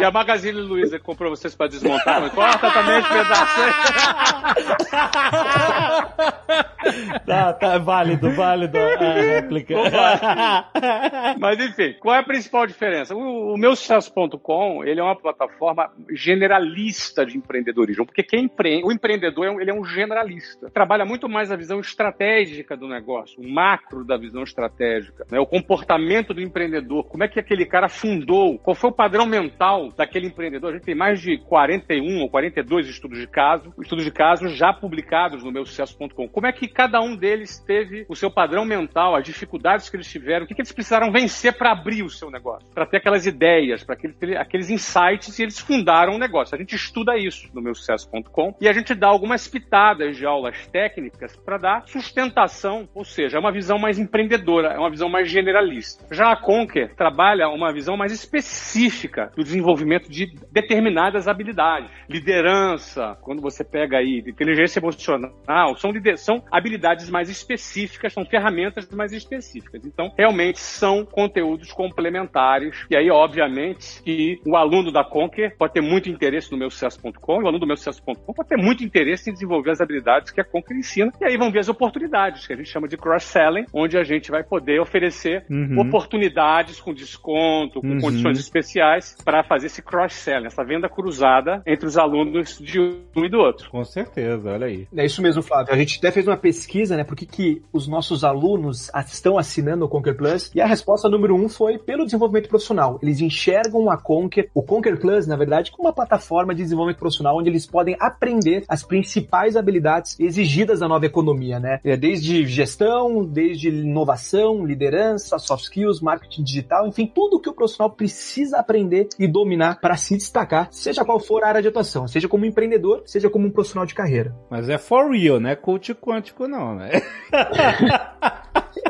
E a Magazine Luiza comprou vocês pra desmontar? Mas corta também esse pedaço aí. tá, tá, válido, válido a réplica. Mas enfim, qual é a principal diferença? O, o meu sucesso.com, ele é uma plataforma generalista de empreendedorismo, porque quem empre... o empreendedor é um, ele é um generalista. Trabalha muito mais a visão estratégica do negócio, o macro da visão estratégica, né? o comportamento do empreendedor, como é que aquele cara fundou, qual foi o padrão mental daquele empreendedor. A gente tem mais de 41 ou 42 estudos de caso, estudos de caso já publicados no meu sucesso.com. Como é que cada um deles teve o seu padrão mental, as dificuldades que eles tiveram, o que, que eles precisaram vencer para abrir o seu negócio, para ter aquelas ideias, para aquele, aqueles insights e eles fundaram o um negócio. A gente estuda isso no meu sucesso.com e a gente dá algumas pitadas de aulas técnicas para dar sustentação, ou seja, é uma visão mais empreendedora, é uma visão mais generalista. Já a Conquer trabalha uma visão mais específica do desenvolvimento de determinadas habilidades. Liderança, quando você pega aí inteligência emocional, são, são habilidades mais específicas, são ferramentas mais específicas. Então, realmente são conteúdos complementares. E aí, obviamente, que o aluno da Conquer pode ter muito interesse no meu sucesso.com, o aluno do meu sucesso.com pode ter muito interesse em desenvolver as habilidades que a Conquer ensina. E aí vão ver as oportunidades, que a gente chama de cross-selling, onde a gente vai poder oferecer uhum. oportunidades com desconto, com uhum. condições especiais para fazer esse cross-selling, essa venda cruzada entre os alunos de um e do outro. Com certeza, olha aí. É isso mesmo, Flávio. A gente até fez uma pesquisa, né, por que, que os nossos alunos estão assinando o Conquer Plus, e a resposta número um foi pelo desenvolvimento profissional. Eles enxergam a Conquer, o Conquer Plus, na verdade, como uma plataforma de desenvolvimento profissional onde eles podem aprender as principais habilidades exigidas da nova economia, né? É, desde gestão, desde inovação, liderança, soft skills, marketing digital, enfim, tudo que o profissional precisa aprender e dominar para se destacar, seja qual for a área de atuação, seja como empreendedor, seja como um profissional de carreira. Mas é for real, né? Coach quântico não, né?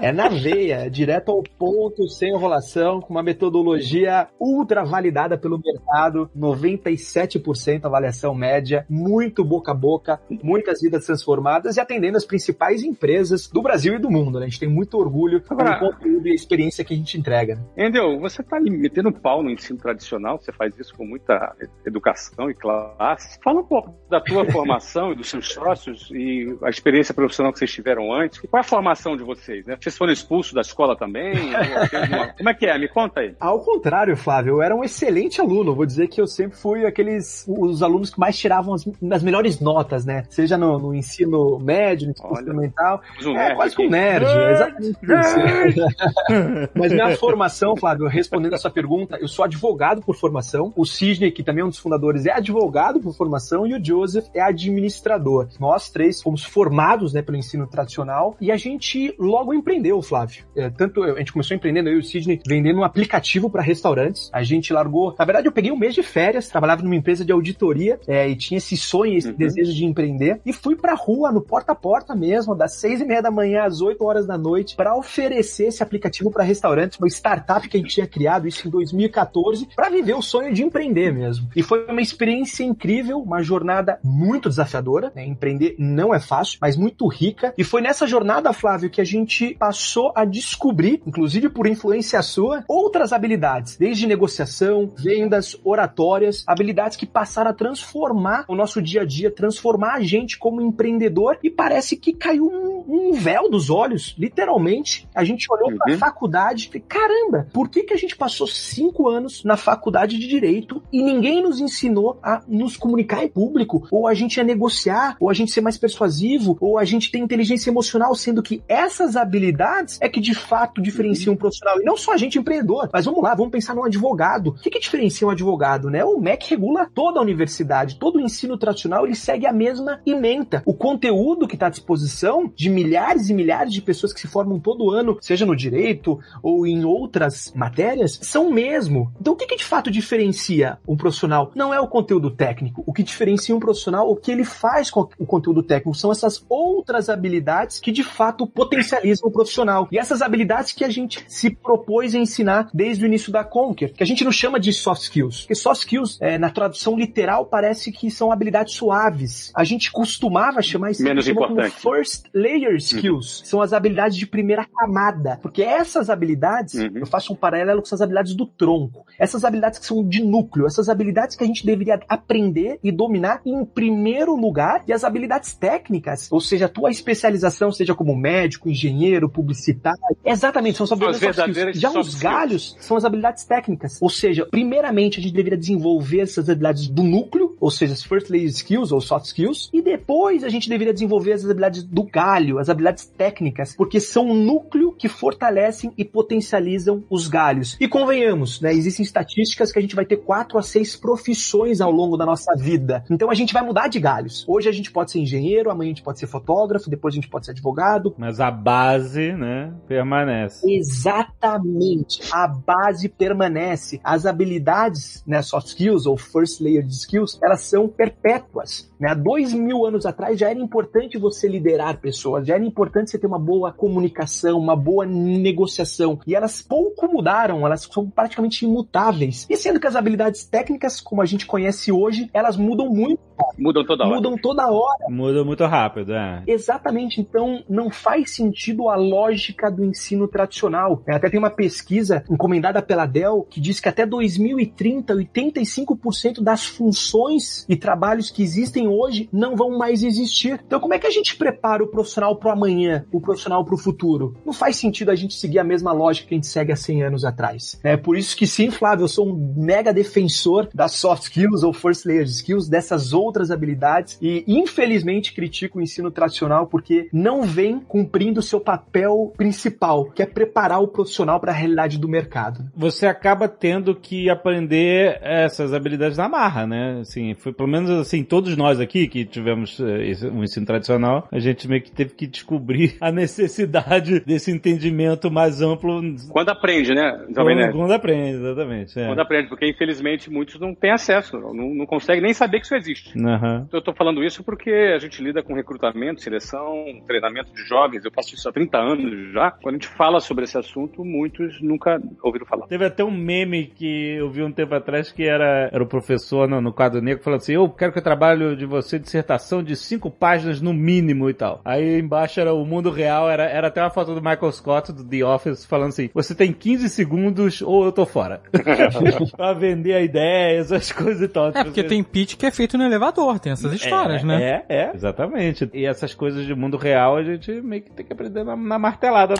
É na veia, direto ao ponto, sem enrolação, com uma metodologia ultra validada pelo mercado, 97% avaliação média, muito boca a boca, muitas vidas transformadas e atendendo as principais empresas do Brasil e do mundo. Né? A gente tem muito orgulho Agora, do conteúdo e a experiência que a gente entrega. Né? Endel, você está metendo pau no ensino tradicional, você faz isso com muita educação e classe. Fala um pouco da tua formação e dos seus sócios e a experiência profissional que vocês tiveram antes. Qual é a formação de vocês? Né? Vocês foram expulsos da escola também? Como é que é? Me conta aí. Ao contrário, Flávio, eu era um excelente aluno. Vou dizer que eu sempre fui aqueles os alunos que mais tiravam as, as melhores notas, né? Seja no, no ensino médio, no ensino fundamental. Um é, quase que um nerd. nerd exatamente isso. Mas minha formação, Flávio, respondendo a sua pergunta, eu sou advogado por formação. O Sidney, que também é um dos fundadores, é advogado por formação e o Joseph é administrador. Nós três fomos formados né, pelo ensino tradicional e a gente logo empreendeu, Flávio. É, tanto a gente começou empreendendo, eu e o Sidney, vendendo um aplicativo para restaurantes. A gente largou. Na verdade, eu peguei um mês de férias, trabalhava numa empresa de auditoria é, e tinha esse sonho, esse uhum. desejo de empreender. E fui pra rua, no porta a porta mesmo, das seis e meia da manhã às oito horas da noite, para oferecer esse aplicativo para restaurantes, uma startup que a gente tinha criado, isso em 2014, para viver o sonho de empreender mesmo. E foi uma experiência incrível, uma jornada muito desafiadora. Né? Empreender não é fácil, mas muito rica. E foi nessa jornada, Flávio, que a gente passou a descobrir, inclusive por influência sua, outras habilidades, desde negociação, vendas, oratórias, habilidades que passaram a transformar o nosso dia a dia, transformar a gente como empreendedor e parece que caiu um, um véu dos olhos, literalmente. A gente olhou uhum. para a faculdade e caramba, por que, que a gente passou cinco anos na faculdade de Direito e ninguém nos ensinou a nos comunicar em público, ou a gente a negociar, ou a gente ser mais persuasivo, ou a gente ter inteligência emocional, sendo que essas habilidades habilidades é que de fato diferenciam um profissional. E não só a gente empreendedor, mas vamos lá, vamos pensar num advogado. O que, que diferencia um advogado, né? O MEC regula toda a universidade, todo o ensino tradicional, ele segue a mesma ementa. O conteúdo que está à disposição de milhares e milhares de pessoas que se formam todo ano, seja no direito ou em outras matérias, são o mesmo. Então o que, que de fato diferencia um profissional? Não é o conteúdo técnico. O que diferencia um profissional, o que ele faz com o conteúdo técnico, são essas outras habilidades que de fato potencializam o profissional. E essas habilidades que a gente se propôs a ensinar desde o início da Conquer, que a gente não chama de soft skills. Porque soft skills, é, na tradução literal, parece que são habilidades suaves. A gente costumava chamar isso Menos como importante. first layer skills. São as habilidades de primeira camada. Porque essas habilidades, Uhum. eu faço um paralelo com as habilidades do tronco. Essas habilidades que são de núcleo, essas habilidades que a gente deveria aprender e dominar em primeiro lugar, e as habilidades técnicas, ou seja, a tua especialização, seja como médico, engenheiro, publicitário, exatamente, são as habilidades soft skills. verdadeiras Já soft os skills. galhos são as habilidades técnicas. Ou seja, primeiramente a gente deveria desenvolver essas habilidades do núcleo, ou seja, as first layer skills ou soft skills, e depois a gente deveria desenvolver as habilidades do galho, as habilidades técnicas, porque são o núcleo que fortalecem e potencializam os galhos. E convenhamos, né, existem estatísticas que a gente vai ter quatro a seis profissões ao longo da nossa vida. Então a gente vai mudar de galhos. Hoje a gente pode ser engenheiro, amanhã a gente pode ser fotógrafo, depois a gente pode ser advogado, Mas a base, né, permanece. Exatamente. A base permanece. As habilidades, né, soft skills ou first layer de skills, elas são perpétuas. Né? Há dois mil anos atrás já era importante você liderar pessoas, já era importante você ter uma boa comunicação, uma boa negociação. E elas pouco mudaram, elas são praticamente imutáveis. E sendo que as habilidades técnicas, como a gente conhece hoje, elas mudam muito, Mudam toda hora. mudam toda hora. Muda muito rápido, é. Exatamente, então não faz sentido a lógica do ensino tradicional. Até tem uma pesquisa encomendada pela Dell que diz que até 2030, 85% das funções e trabalhos que existem hoje não vão mais existir. Então, como é que a gente prepara o profissional para o amanhã, o profissional para o futuro? Não faz sentido a gente seguir a mesma lógica que a gente segue há 100 anos atrás. É por isso que sim, Flávio, eu sou um mega defensor das soft skills ou first layer skills, dessas outras habilidades e infelizmente critico o ensino tradicional porque não vem cumprindo o seu papel principal, que é preparar o profissional para a realidade do mercado. Você acaba tendo que aprender essas habilidades na marra, né? Assim, foi pelo menos assim, todos nós aqui que tivemos eh, um ensino tradicional, a gente meio que teve que descobrir a necessidade desse entendimento mais amplo Quando aprende, né, Jovem quando, Nerd? quando aprende, exatamente. É. Quando aprende, porque infelizmente muitos não têm acesso, não, não conseguem nem saber que isso existe. Aham. Eu tô falando isso porque a gente lida com recrutamento, seleção, treinamento de jovens. Eu faço isso há 30 anos já. Quando a gente fala sobre esse assunto, muitos nunca ouviram falar. Teve até um meme que eu vi um tempo atrás que era, era o professor no, no quadro negro falando assim, eu quero que eu trabalhe de você dissertação de cinco páginas no mínimo e tal. Aí embaixo era o mundo real, era, era até uma foto do Michael Scott do The Office falando assim, você tem 15 segundos ou eu tô fora. pra vender a ideia, essas coisas e tal. É, porque tem pitch que é feito no elevador, tem essas histórias, é, né? É, é, exatamente. E essas coisas de mundo real a gente meio que tem que aprender na, na martelada.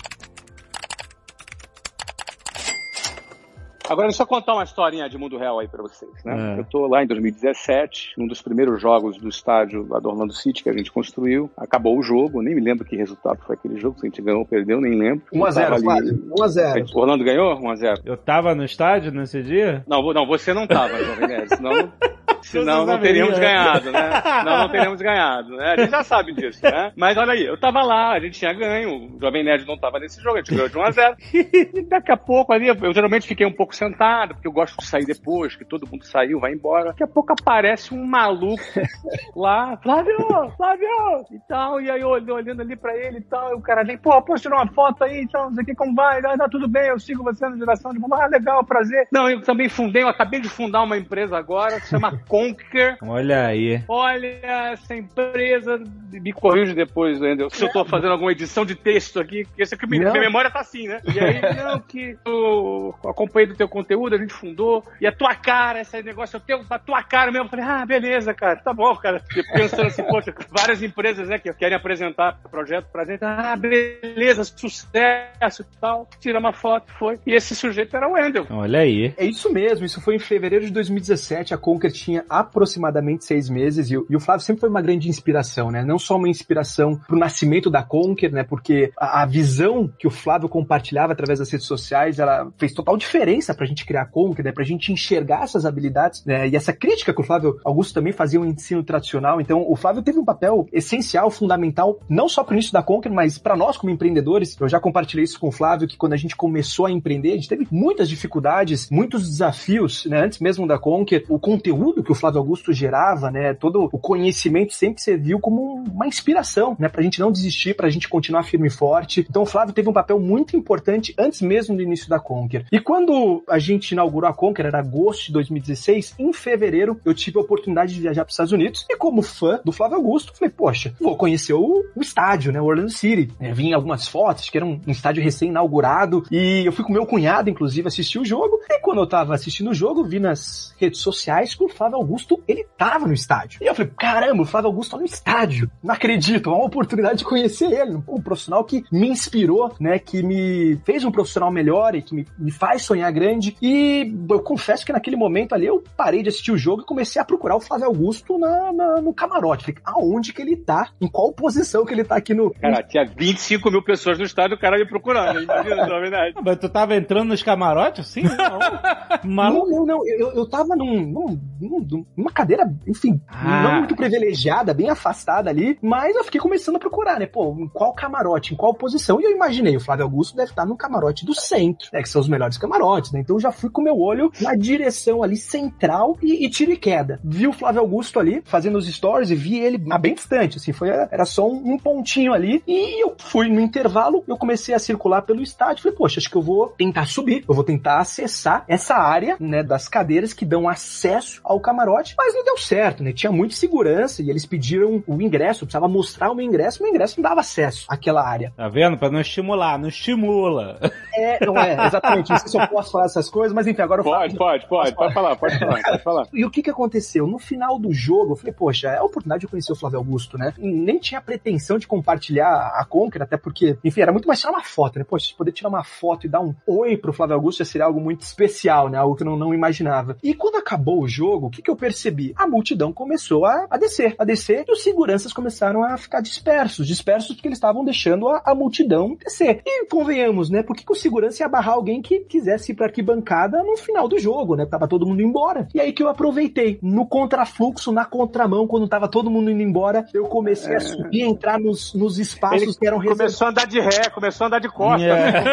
Agora, deixa eu contar uma historinha de mundo real aí pra vocês, né? É. Eu tô lá em 2017, num dos primeiros jogos do estádio lá do Orlando City que a gente construiu. Acabou o jogo, nem me lembro que resultado foi aquele jogo, se a gente ganhou ou perdeu, nem lembro. 1 a Eu 0, tava ali- Flávio. 1 a 0. Orlando ganhou? 1x0. Eu tava no estádio nesse dia? Não, não, você não tava, Jovem Nerd, senão, senão não teríamos ganhado, né? Não, não teríamos ganhado, né? A gente já sabe disso, né? Mas olha aí, eu tava lá, a gente tinha ganho, o Jovem Nerd não tava nesse jogo, a gente ganhou de 1x0. E daqui a pouco ali, eu geralmente fiquei um pouco sentado, porque eu gosto de sair depois, que todo mundo saiu, vai embora. Daqui a pouco aparece um maluco lá, Flávio, Flávio, e tal, e aí eu olhando, olhando ali pra ele e tal, e o cara vem, pô, posso tirar uma foto aí, então, não sei o que, como vai? Ah, tá tudo bem, eu sigo você na geração de ah, legal, prazer. Não, eu também fundei, eu acabei de fundar uma empresa agora, que se chama Conquer. Olha aí. Olha, essa empresa, me corrige depois, Wendel, se eu tô fazendo alguma edição de texto aqui, porque minha, Não. minha memória tá assim, né? E aí, não, que eu acompanhei do teu conteúdo, a gente fundou, e a tua cara, esse negócio, eu tenho a tua cara mesmo. Eu falei, ah, beleza, cara, tá bom, cara. Eu Pensando assim, poxa, várias empresas, né, que querem apresentar projeto pra gente, ah, beleza, sucesso e tal. Tira uma foto, foi. E esse sujeito era o Wendel. Olha aí. É isso mesmo, isso foi em fevereiro de 2017. A Conquer tinha tinha aproximadamente seis meses e, e, o Flávio sempre foi uma grande inspiração, né? Não só uma inspiração pro nascimento da Conquer, né? Porque a, a visão que o Flávio compartilhava através das redes sociais, ela fez total diferença pra gente criar Conquer, né? Pra gente enxergar essas habilidades, né? E essa crítica que o Flávio Augusto também fazia um ensino tradicional. Então, o Flávio teve um papel essencial, fundamental, não só pro início da Conquer, mas para nós como empreendedores. Eu já compartilhei isso com o Flávio, que quando a gente começou a empreender, a gente teve muitas dificuldades, muitos desafios, né? Antes mesmo da Conquer, o conteúdo que o Flávio Augusto gerava, né? Todo o conhecimento sempre serviu como uma inspiração, né? Pra gente não desistir, pra gente continuar firme e forte. Então, o Flávio teve um papel muito importante antes mesmo do início da Conquer. E quando a gente inaugurou a Conquer, era agosto de 2016, em fevereiro, eu tive a oportunidade de viajar para os Estados Unidos e como fã do Flávio Augusto, falei, poxa, vou conhecer o, o estádio, né? O Orlando City. É, vi algumas fotos, que era um, um estádio recém-inaugurado e eu fui com meu cunhado, inclusive, assistir o jogo. E quando eu tava assistindo o jogo, vi nas redes sociais que o Flávio Augusto, ele tava no estádio. E eu falei, caramba, o Flávio Augusto tá no estádio. Não acredito, é uma oportunidade de conhecer ele. Um profissional que me inspirou, né? Que me fez um profissional melhor e que me, me faz sonhar grande. E eu confesso que naquele momento ali eu parei de assistir o jogo e comecei a procurar o Flávio Augusto na, na, no camarote. Falei, aonde que ele tá? Em qual posição que ele tá aqui no. Cara, tinha 25 mil pessoas no estádio, o cara me procurando. na verdade. Mas tu tava entrando nos camarotes? Sim, não. Não, não, não. Eu, eu tava num, num, numa cadeira, enfim, ah. não muito privilegiada, bem afastada ali, mas eu fiquei começando a procurar, né? Pô, em qual camarote, em qual posição? E eu imaginei, o Flávio Augusto deve estar no camarote do centro, né? Que são os melhores camarotes, né? Então eu já fui com meu olho na direção ali central e, e tiro e queda. Vi o Flávio Augusto ali fazendo os stories e vi ele a bem distante, assim, foi, era só um, um pontinho ali. E eu fui no intervalo, eu comecei a circular pelo estádio. Falei, poxa, acho que eu vou tentar subir, eu vou tentar acessar essa área, né, das cadeiras que dão acesso ao camarote, mas não deu certo, né? Tinha muita segurança e eles pediram o ingresso, precisava mostrar o meu ingresso, meu ingresso não dava acesso àquela área. Tá vendo? Pra não estimular, não estimula. É, não é, exatamente. Não sei se eu posso falar essas coisas, mas enfim, agora eu Pode, falo. pode, pode, pode falar, pode falar, pode falar. E o que que aconteceu? No final do jogo, eu falei, poxa, é a oportunidade de conhecer o Flávio Augusto, né? E nem tinha pretensão de compartilhar a Conquer, até porque, enfim, era muito mais tirar uma foto, né? Poxa, poder tirar uma foto e dar um oi pro Flávio Augusto já seria algo muito especial, né? Algo que eu não, não imaginava. E quando acabou o jogo, o que que eu percebi? A multidão começou a, a descer, a descer, e os seguranças começaram a ficar dispersos, dispersos porque eles estavam deixando a, a multidão descer. E convenhamos, né? Por que, que o segurança ia barrar alguém que quisesse ir pra arquibancada no final do jogo, né? Tava todo mundo embora. E aí que eu aproveitei. No contrafluxo, na contramão, quando tava todo mundo indo embora, eu comecei é. a subir, entrar nos, nos espaços Ele que eram reservados. Começou a andar de ré, começou a andar de costa. Yeah.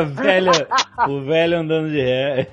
o, velho, o velho andando de ré.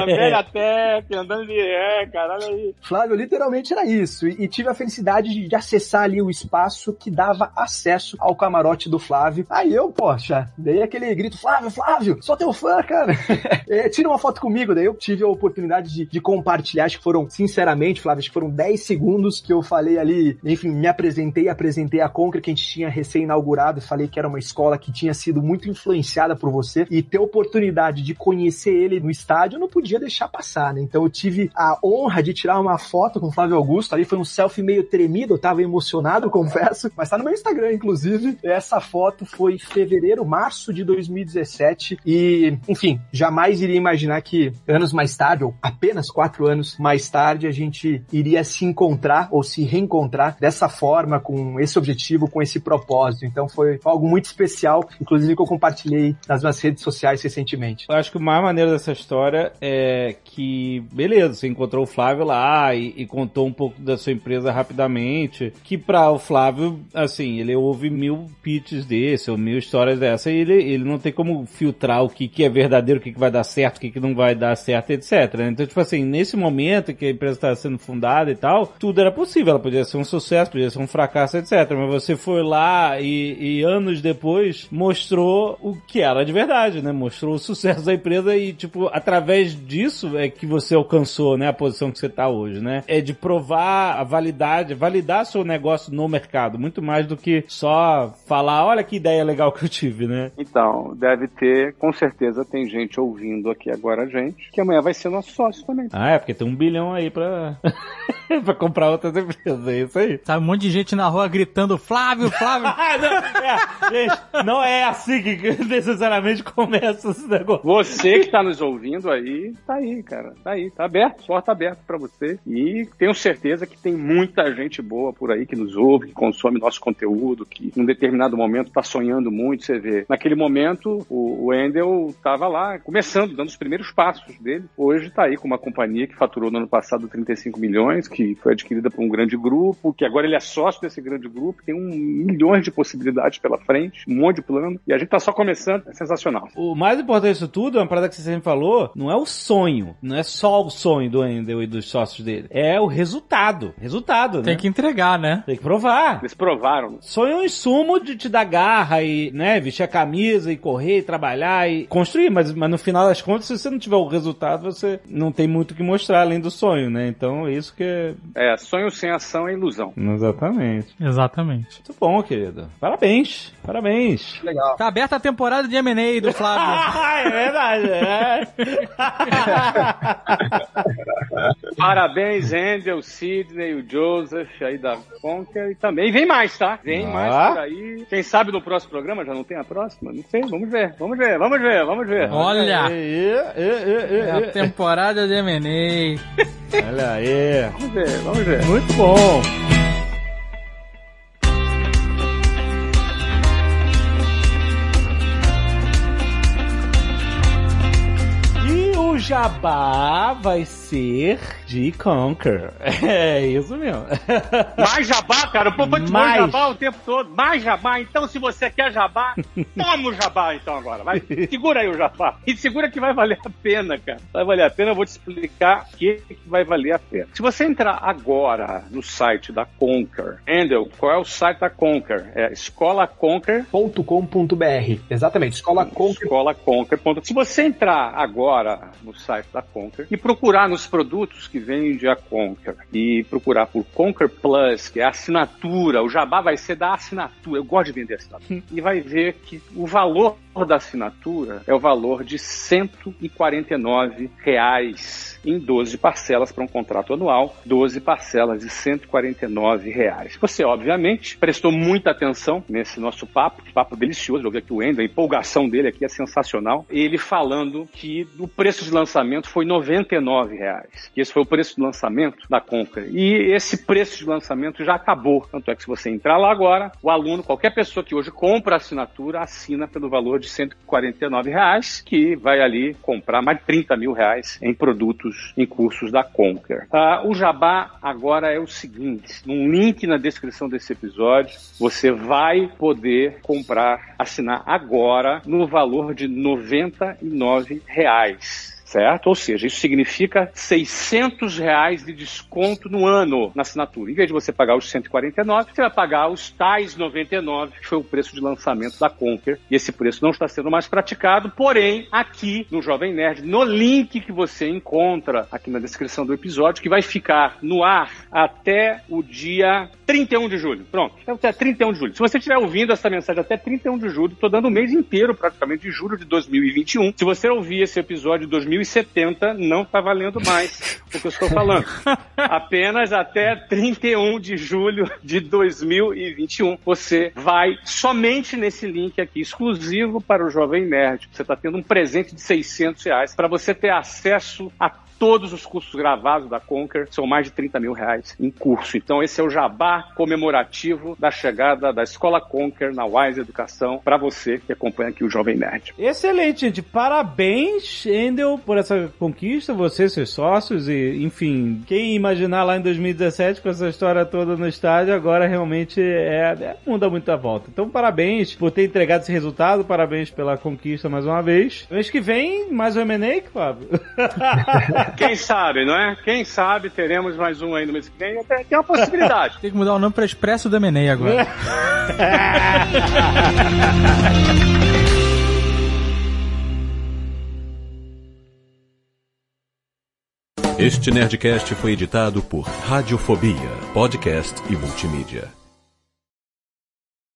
A velha tech, andando de ré, caralho aí. Flávio, literalmente era isso. E, e tive a felicidade de, de, acessar ali o espaço que dava acesso ao camarote do Flávio. Aí eu, poxa, dei aquele grito, Flávio, Flávio, sou teu fã, cara. é, tira uma foto comigo. Daí eu tive a oportunidade de, de compartilhar, acho que foram, sinceramente, Flávio, acho que foram 10 segundos que eu falei ali, enfim, me apresentei, apresentei a Concre que a gente tinha recém-inaugurado, falei que era uma escola que tinha sido muito influenciada por você e ter a oportunidade de conhecer ele no estádio, eu não podia deixar passar, né? Então eu tive a honra de tirar uma foto com o Flávio Augusto, ali foi um selfie meio tremido, eu tava emocionado, confesso, mas tá no meu Instagram, inclusive. Essa foto foi fevereiro, março de 2017 e, enfim, jamais iria imaginar que anos mais tarde, ou apenas quatro anos mais tarde, a gente iria se encontrar ou se reencontrar dessa forma, com esse objetivo, com esse propósito. Então foi algo muito especial, inclusive que eu compartilhei nas minhas redes sociais recentemente. Eu acho que o mais maneiro dessa história é que, beleza, você encontrou o Flávio lá e, e contou um pouco da sua empresa rapidamente, que para o Flávio, assim, ele ouve mil pitches desse, ou mil histórias dessa, e ele, ele não tem como filtrar o que, que é verdadeiro, o que, que vai dar certo, o que, que não vai dar certo, etc. Então, tipo assim, nesse momento que a empresa estava sendo fundada e tal, tudo era possível, ela podia ser um sucesso, podia ser um fracasso, etc. Mas você foi lá e, e anos depois mostrou o que era de verdade, né? Mostrou o sucesso da empresa e, tipo, através disso é que você alcançou, né, a posição que você está hoje, né? É de provar a validade, validar seu negócio no mercado, muito mais do que só falar, olha que ideia legal que eu tive, né? Então, deve ter, com certeza tem gente ouvindo aqui agora a gente, que amanhã vai ser nosso sócio também. Ah, é, porque tem um bilhão aí pra, pra comprar outras empresas, é isso aí. Sabe, um monte de gente na rua gritando Flávio, Flávio. Ah, não, é, gente, não é assim que necessariamente começa esse negócio. Você que tá nos ouvindo aí, tá aí, cara. Tá aí, tá aberto, porta aberta pra você. E tenho certeza que tem muita gente boa por aí que nos ouve, que consome nosso conteúdo, que num determinado momento tá sonhando muito, você vê. Naquele momento, o, o Endel tava lá, começando, dando os primeiros passos dele. Hoje tá aí com uma companhia que faturou no ano passado 35 milhões, que foi adquirida por um grande grupo, que agora ele é sócio desse grande grupo, tem um milhões de possibilidades pela frente, um monte de plano, e a gente tá só começando, é sensacional. O mais importante disso tudo, é uma parada que você sempre falou, não é o sonho, não é só o sonho do Endel e dos sócios dele, é o resultado. Resultado, né? Tem que entregar, né? Tem que provar. Eles provaram. Sonho é um insumo de te dar garra e, né, vestir a camisa e correr e trabalhar e construir, mas, mas no final das contas, se você não tiver o resultado, você não tem muito o que mostrar além do sonho, né? Então, isso que é... É, sonho sem ação é ilusão. Exatamente. Exatamente. Muito bom, querido. Parabéns. Parabéns. Legal. Tá aberta a temporada de M&A do Flávio. Ah, é verdade. É. Parabéns, Endel, Sidney, o Joseph aí da Conker e também vem mais, tá? Vem Ah. mais por aí. Quem sabe no próximo programa já não tem a próxima? Não sei, vamos ver, vamos ver, vamos ver, vamos ver. Olha, E, e, e, é a temporada de M&A. Olha aí. Vamos ver, vamos ver. Muito bom. E o jabá vai ser de Conquer. É isso mesmo. Mais jabá, cara. Pô, vou te Mais. jabá o tempo todo. Mais jabá. Então, se você quer jabá, toma o jabá então agora. Vai. Segura aí o jabá. E segura que vai valer a pena, cara. Vai valer a pena. Eu vou te explicar o que, que vai valer a pena. Se você entrar agora no site da Conquer, Endel, qual é o site da Conquer? É escolaconquer.com.br. Exatamente, Escola Conquer. Escola Conquer. Se você entrar agora no site da Conquer e procurar nos produtos que vende a Conquer e procurar por Conquer Plus, que é a assinatura, o jabá vai ser da assinatura. Eu gosto de vender assinatura. e vai ver que o valor da assinatura é o valor de 149 reais em 12 parcelas para um contrato anual, 12 parcelas de 149 reais. Você, obviamente, prestou muita atenção nesse nosso papo, papo delicioso, eu vi aqui o Endo, a empolgação dele aqui é sensacional. Ele falando que o preço de lançamento foi 99 reais, que esse foi o preço de lançamento da Conquer. E esse preço de lançamento já acabou. Tanto é que se você entrar lá agora, o aluno, qualquer pessoa que hoje compra a assinatura, assina pelo valor de 149 reais, que vai ali comprar mais de 30 mil reais em produtos, em cursos da Conquer. Ah, o jabá agora é o seguinte, num link na descrição desse episódio, você vai poder comprar, assinar agora no valor de 99 reais certo? Ou seja, isso significa 600 reais de desconto no ano na assinatura. Em vez de você pagar os 149, você vai pagar os tais 99, que foi o preço de lançamento da Conquer. E esse preço não está sendo mais praticado, porém, aqui no Jovem Nerd, no link que você encontra aqui na descrição do episódio, que vai ficar no ar até o dia 31 de julho. Pronto, até 31 de julho. Se você estiver ouvindo essa mensagem até 31 de julho, estou dando o mês inteiro, praticamente, de julho de 2021. Se você ouvir esse episódio de 2070, não está valendo mais o que eu estou falando. Apenas até 31 de julho de 2021, você vai somente nesse link aqui, exclusivo para o Jovem Nerd. Você está tendo um presente de 600 reais para você ter acesso a todos os cursos gravados da Conquer, são mais de 30 mil reais em curso. Então esse é o jabá comemorativo da chegada da Escola Conquer na Wise Educação para você que acompanha aqui o Jovem Nerd. Excelente, gente. Parabéns, Endel, por essa conquista, você, seus sócios e, enfim, quem imaginar lá em 2017 com essa história toda no estádio, agora realmente é, é muda muita volta. Então, parabéns por ter entregado esse resultado, parabéns pela conquista mais uma vez. Mês que vem, mais um M&A, Fábio. Quem sabe, não é? Quem sabe teremos mais um aí no mês que vem. Tem uma possibilidade. Tem que mudar o nome pra Expresso do M&A agora. Este Nerdcast foi editado por Radiofobia, podcast e multimídia.